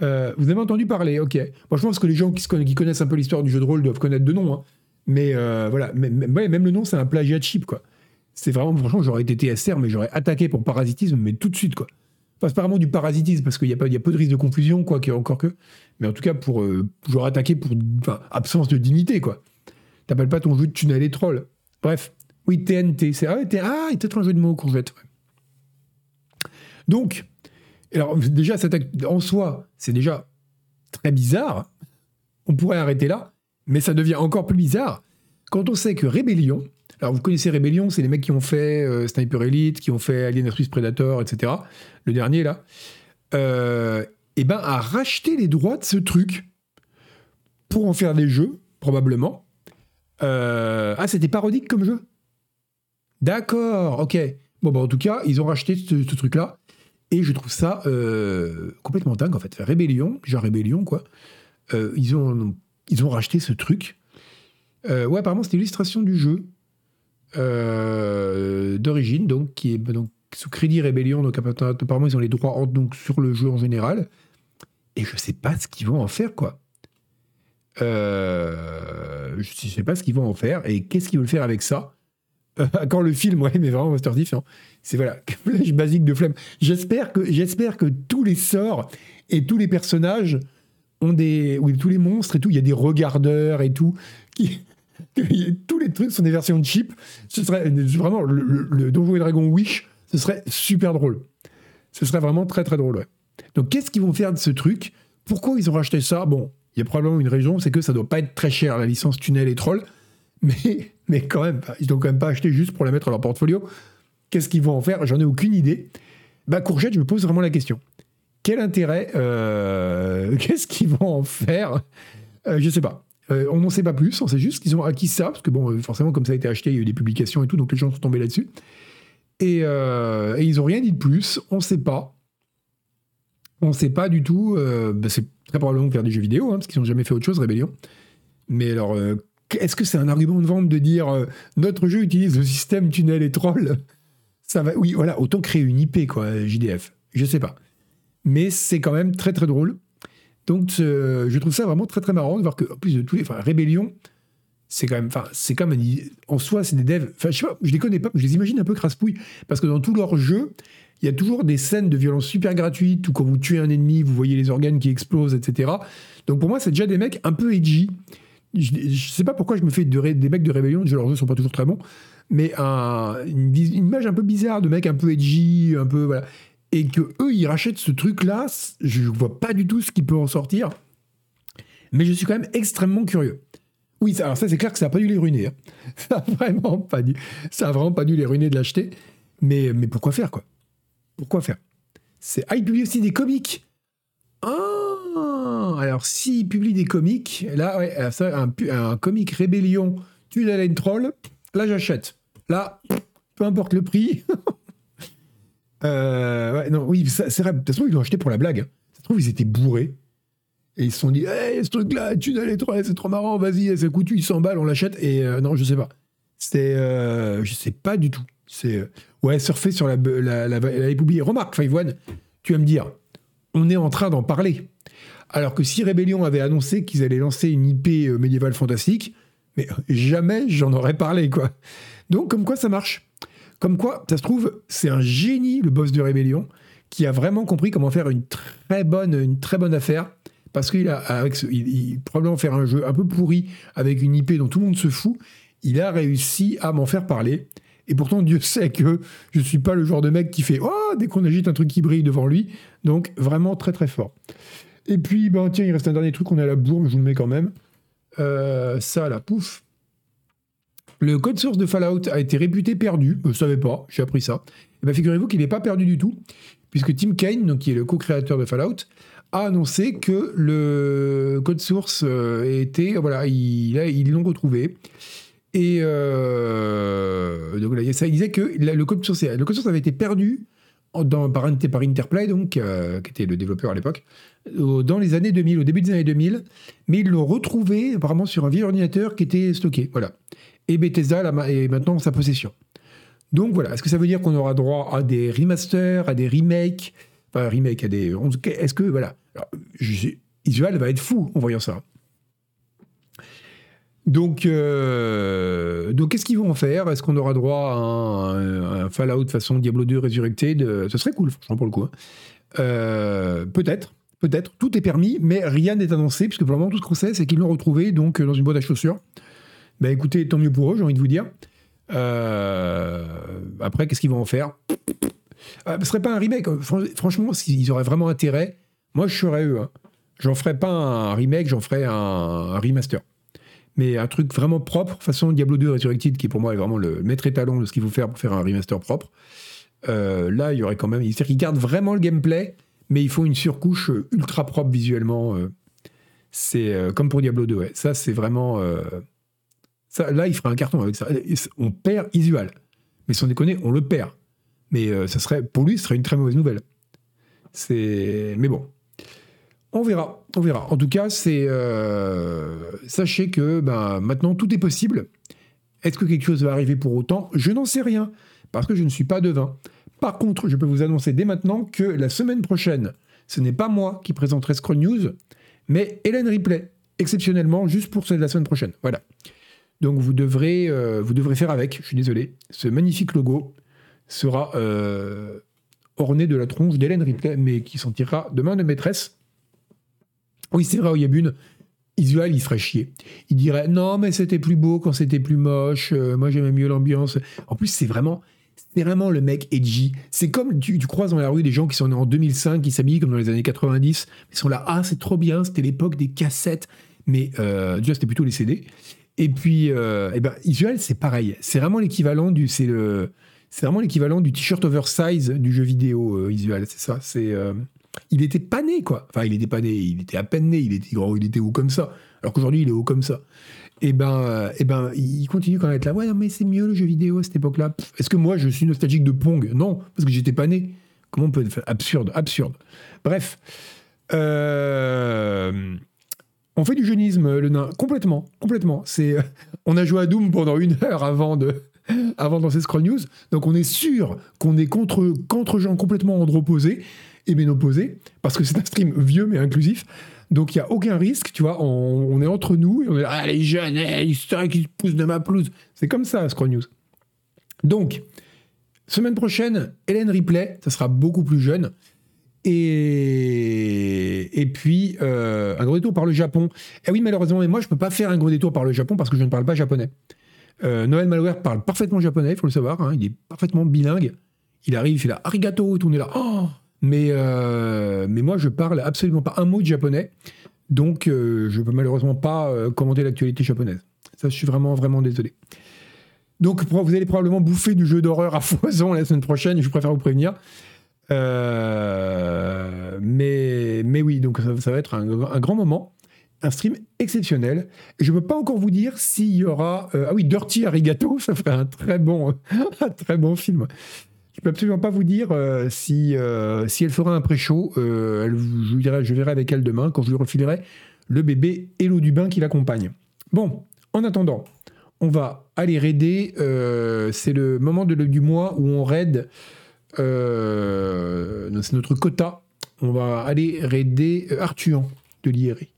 Euh, vous avez entendu parler, ok. Moi, je pense que les gens qui, connaissent un peu l'histoire du jeu de rôle doivent connaître de nom. Hein. Mais euh, voilà, même, le nom, c'est un plagiat cheap, quoi. C'est vraiment, franchement, j'aurais été TSR, mais j'aurais attaqué pour parasitisme, mais tout de suite, quoi. Enfin, c'est pas vraiment du parasitisme, parce qu'il y, a pas, y a peu de risque de confusion, quoi, encore que. Mais en tout cas, pour, j'aurais attaqué pour absence de dignité, quoi. T'appelles pas ton jeu de tunnel et troll. Bref, oui, TNT, c'est ah, ah, il peut-être un jeu de mots, courgette. Donc, alors déjà, en soi, c'est déjà très bizarre. On pourrait arrêter là, mais ça devient encore plus bizarre quand on sait que Rebellion, alors vous connaissez Rebellion, c'est les mecs qui ont fait euh, Sniper Elite, qui ont fait Alien vs Predator, etc. Le dernier là, euh, et eh ben a racheté les droits de ce truc pour en faire des jeux, probablement. Euh, ah, c'était parodique comme jeu? D'accord, ok. Bon, bah, en tout cas, ils ont racheté ce, truc-là. Et je trouve ça euh, complètement dingue, en fait. Rébellion, genre Rébellion, quoi. Euh, ils, ont, ils ont racheté ce truc. ouais, apparemment, c'était l'illustration du jeu d'origine, donc, qui est donc, sous crédit Rébellion. Donc, apparemment, ils ont les droits donc, sur le jeu en général. Et je sais pas ce qu'ils vont en faire, quoi. Euh, je ne sais pas ce qu'ils vont en faire et qu'est-ce qu'ils veulent faire avec ça? Euh, quand le film, ouais, mais vraiment Master Diff, hein. c'est voilà, flèche basique de flemme. J'espère que, j'espère que tous les sorts et tous les personnages ont des, oui, tous les monstres et tout, il y a des regardeurs et tout, qui, tous les trucs sont des versions cheap. Ce serait vraiment le, le, Donjon et Dragon Wish, ce serait super drôle. Ce serait vraiment très très drôle. Ouais. Donc qu'est-ce qu'ils vont faire de ce truc? Pourquoi ils ont racheté ça? Bon, il y a probablement une raison, c'est que ça doit pas être très cher la licence Tunnel et Troll, mais, mais quand même, ils doivent quand même pas acheter juste pour la mettre dans leur portfolio. Qu'est-ce qu'ils vont en faire? J'en ai aucune idée. Bah Courgette, je me pose vraiment la question. Quel intérêt euh, Qu'est-ce qu'ils vont en faire? Euh, Je sais pas. Euh, on n'en sait pas plus, on sait juste qu'ils ont acquis ça, parce que bon, forcément, comme ça a été acheté, il y a eu des publications et tout, donc les gens sont tombés là-dessus. Et, ils ont rien dit de plus, on ne sait pas. On ne sait pas du tout. Bah, c'est très probablement faire des jeux vidéo, hein, parce qu'ils n'ont jamais fait autre chose, Rébellion. Mais alors, est-ce que c'est un argument de vente de dire euh, notre jeu utilise le système tunnel et troll? Ça va, oui, voilà, autant créer une IP, quoi, JDF. Je sais pas. Mais c'est quand même très très drôle. Donc, je trouve ça vraiment très très marrant de voir que, en plus de tous les. Enfin, Rébellion, c'est quand même. Enfin, c'est. En soi, c'est des devs. Enfin, je sais pas, je les connais pas, je les imagine un peu crasse-pouille. Parce que dans tous leurs jeux, il y a toujours des scènes de violence super gratuites où quand vous tuez un ennemi, vous voyez les organes qui explosent, etc. Donc pour moi, c'est déjà des mecs un peu edgy. Je, ne sais pas pourquoi je me fais des mecs de rébellion, leurs jeux sont pas toujours très bons, mais une, image un peu bizarre de mecs un peu edgy, un peu et que eux ils rachètent ce truc-là, je vois pas du tout ce qui peut en sortir, mais je suis quand même extrêmement curieux. Oui, alors ça c'est clair que ça a pas dû les ruiner. Hein. Ça a vraiment pas dû, les ruiner de l'acheter. Mais, mais pourquoi faire quoi? Pourquoi faire? C'est ah, il publie aussi des comics. Ah, alors s'il publie des comics, là, ouais, ça, un, comic rébellion, tu la une troll, là j'achète. Là, peu importe le prix. euh, non, oui, c'est vrai. De ils l'ont acheté pour la blague. Ça se trouve, ils étaient bourrés. Et ils se sont dit, hey, ce truc-là, tu les troll, c'est trop marrant, vas-y, ça coûte 800 balles, on l'achète. Et euh, non, je sais pas. C'est, euh, je sais pas du tout. C'est euh, ouais, surfer sur la, la, la, la Remarque, Five One, tu vas me dire, on est en train d'en parler. Alors que si Rebellion avait annoncé qu'ils allaient lancer une IP euh, médiévale fantastique, mais jamais j'en aurais parlé, quoi. Donc, comme quoi ça marche. Comme quoi, ça se trouve, c'est un génie, le boss de Rébellion, qui a vraiment compris comment faire une très bonne, une très bonne affaire. Parce qu'il a, probablement faire un jeu un peu pourri avec une IP dont tout le monde se fout, il a réussi à m'en faire parler. Et pourtant, Dieu sait que je suis pas le genre de mec qui fait Oh, dès qu'on agite un truc qui brille devant lui. Donc, vraiment très très fort. Et puis, ben, tiens, il reste un dernier truc, on est à la bourre, mais je vous le mets quand même. Euh, ça, là, pouf. Le code source de Fallout a été réputé perdu. Je ne savais pas, j'ai appris ça. Et ben, figurez-vous qu'il n'est pas perdu du tout, puisque Tim Kaine, donc, qui est le co-créateur de Fallout, a annoncé que le code source euh, était. Voilà, ils l'ont retrouvé. Et euh, donc, là, il disait que la- le code source, le code source avait été perdu dans- par, par Interplay, donc, euh, qui était le développeur à l'époque, au- dans les années 2000, au début des années 2000, mais ils l'ont retrouvé apparemment sur un vieil ordinateur qui était stocké. Voilà. Et Bethesda est maintenant en sa possession. Donc voilà, est-ce que ça veut dire qu'on aura droit à des remasters, à des remakes? Enfin, remake, à des. Est-ce que. Voilà. Alors, va être fou en voyant ça. Donc, euh, donc qu'est-ce qu'ils vont en faire? Est-ce qu'on aura droit à un, un Fallout façon Diablo 2 Resurrected? Ce serait cool, franchement, pour le coup. hein. Euh, peut-être, peut-être. Tout est permis, mais rien n'est annoncé, puisque pour le moment, tout ce qu'on sait, c'est qu'ils l'ont retrouvé donc, euh, dans une boîte à chaussures. Ben écoutez, tant mieux pour eux, j'ai envie de vous dire. Euh, après, qu'est-ce qu'ils vont en faire? Euh, Ce serait pas un remake. Fran- Franchement, s'ils auraient vraiment intérêt, moi, je serais eux. hein. J'en ferais pas un remake, j'en ferais un, un remaster. Mais un truc vraiment propre, façon Diablo 2 Resurrected, qui pour moi est vraiment le maître étalon de ce qu'il faut faire pour faire un remaster propre. Euh, là, il y aurait quand même. C'est-à-dire qu'ils gardent vraiment le gameplay, mais il faut une surcouche ultra propre visuellement. euh. C'est euh, comme pour Diablo 2, ouais. Ça, c'est vraiment. Ça, là, il ferait un carton avec ça. On perd Isual. Mais sans déconner, on le perd. Mais ça serait, pour lui, ce serait une très mauvaise nouvelle. C'est. Mais bon. On verra, on verra. En tout cas, c'est euh, sachez que ben, maintenant tout est possible. Est-ce que quelque chose va arriver pour autant? Je n'en sais rien parce que je ne suis pas devin. Par contre, je peux vous annoncer dès maintenant que la semaine prochaine, ce n'est pas moi qui présenterai Scroll News, mais Hélène Ripley, exceptionnellement, juste pour celle de la semaine prochaine. Voilà. Donc vous devrez, euh, vous devrez faire avec. Je suis désolé. Ce magnifique logo sera euh, orné de la tronche d'Hélène Ripley, mais qui s'en tirera de main de maîtresse. Oui, c'est vrai, au Yabun, Isual, il ferait chier. Il dirait non, mais c'était plus beau quand c'était plus moche. euh, moi, j'aimais mieux l'ambiance. En plus, c'est vraiment, c'est vraiment le mec edgy. C'est comme tu, croises dans la rue des gens qui sont nés en 2005, qui s'habillent comme dans les années 90. Ils sont là, ah, c'est trop bien, c'était l'époque des cassettes. Mais euh, déjà, c'était plutôt les CD. Et puis, euh, eh ben, Isual, c'est pareil. C'est vraiment l'équivalent du, c'est le, c'est vraiment l'équivalent du t-shirt oversize du jeu vidéo Isual. C'est ça. C'est il était pas né, quoi. Enfin, il était pas né, il était à peine né, il était gros, il était haut comme ça. Alors qu'aujourd'hui, il est haut comme ça. Et ben, euh, eh ben, il continue quand même à être là. Ouais, non, mais c'est mieux le jeu vidéo à cette époque-là. Est-ce que moi, je suis nostalgique de Pong? Non, parce que j'étais pas né. Comment on peut faire Absurde, absurde. Bref. Euh, on fait du jeunisme, le nain, complètement, complètement. C'est, on a joué à Doom pendant une heure avant de, avant de lancer Scroll News, donc on est sûr qu'on est contre, contre gens complètement androposés et ménopausés, parce que c'est un stream vieux mais inclusif. Donc il n'y a aucun risque, tu vois, on, est entre nous et on est là, ah, les jeunes, eh, l'histoire qui pousse de ma pelouse. C'est comme ça, Scroll News. Donc, semaine prochaine, Hélène Ripley, ça sera beaucoup plus jeune. Et, et puis, euh, un gros détour par le Japon. Et oui, malheureusement, mais moi, je peux pas faire un gros détour par le Japon parce que je ne parle pas japonais. Euh, Noël Malware parle parfaitement japonais, il faut le savoir. hein, il est parfaitement bilingue. Il arrive, il fait là, arigato, et tout, on est là. Oh mais, euh, mais moi, je parle absolument pas un mot de japonais. Donc, euh, je peux malheureusement pas euh, commenter l'actualité japonaise. Ça, je suis vraiment, vraiment désolé. Donc, vous allez probablement bouffer du jeu d'horreur à foison la semaine prochaine, je préfère vous prévenir. Euh, mais, mais oui, donc ça, va être un, grand moment, un stream exceptionnel. Je ne peux pas encore vous dire s'il y aura. ah oui, Dirty Arigato, ça ferait un très bon, un très bon film. Je peux absolument pas vous dire euh, si, euh, si elle fera un pré-show. Euh, je, je verrai avec elle demain quand je lui refilerai le bébé et l'eau du bain qui l'accompagne. Bon, en attendant, on va aller raider. c'est le moment de- du mois où on raid. c'est notre quota. On va aller raider Arthuan de l'IRI.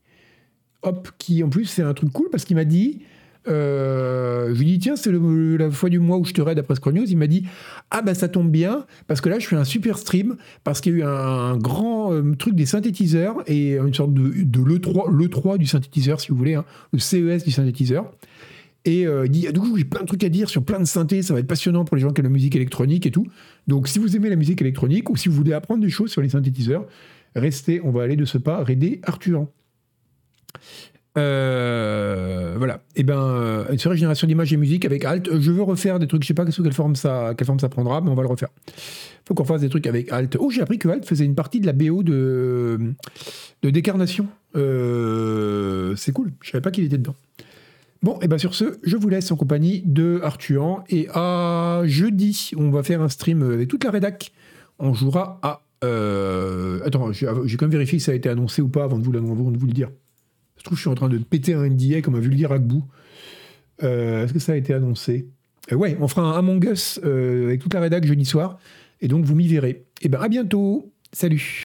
Hop, qui en plus c'est un truc cool parce qu'il m'a dit Euh, je lui dis tiens c'est la fois du mois où je te raid après Scroll News. Il m'a dit ah bah ça tombe bien parce que là je fais un super stream parce qu'il y a eu un, grand euh, truc des synthétiseurs et une sorte de, de l'E3, l'E3 du synthétiseur si vous voulez, hein, le CES du synthétiseur. Et euh, il dit ah, du coup j'ai plein de trucs à dire sur plein de synthés, ça va être passionnant pour les gens qui aiment la musique électronique et tout. Donc si vous aimez la musique électronique ou si vous voulez apprendre des choses sur les synthétiseurs, restez, on va aller de ce pas raider Arthur. Euh, voilà. Et ben, euh, une série génération d'images et musique avec Alt. Je veux refaire des trucs, je sais pas sous quelle forme ça, quelle forme ça prendra, mais on va le refaire. Faut qu'on fasse des trucs avec Alt. Oh, j'ai appris que Alt faisait une partie de la BO de, de Décarnation. Euh, c'est cool. Je savais pas qu'il était dedans. Bon, et ben sur ce, je vous laisse en compagnie de Arthur. Et à jeudi, on va faire un stream avec toute la rédac. On jouera à. euh, Attends, j'ai quand même vérifié si ça a été annoncé ou pas avant de vous, avant de vous le dire. Je trouve que je suis en train de péter un NDA comme a vu le dire Agbou. Euh, Est-ce que ça a été annoncé? Euh, Ouais, on fera un Among Us euh, avec toute la rédac jeudi soir. Et donc, vous m'y verrez. Et ben à bientôt. Salut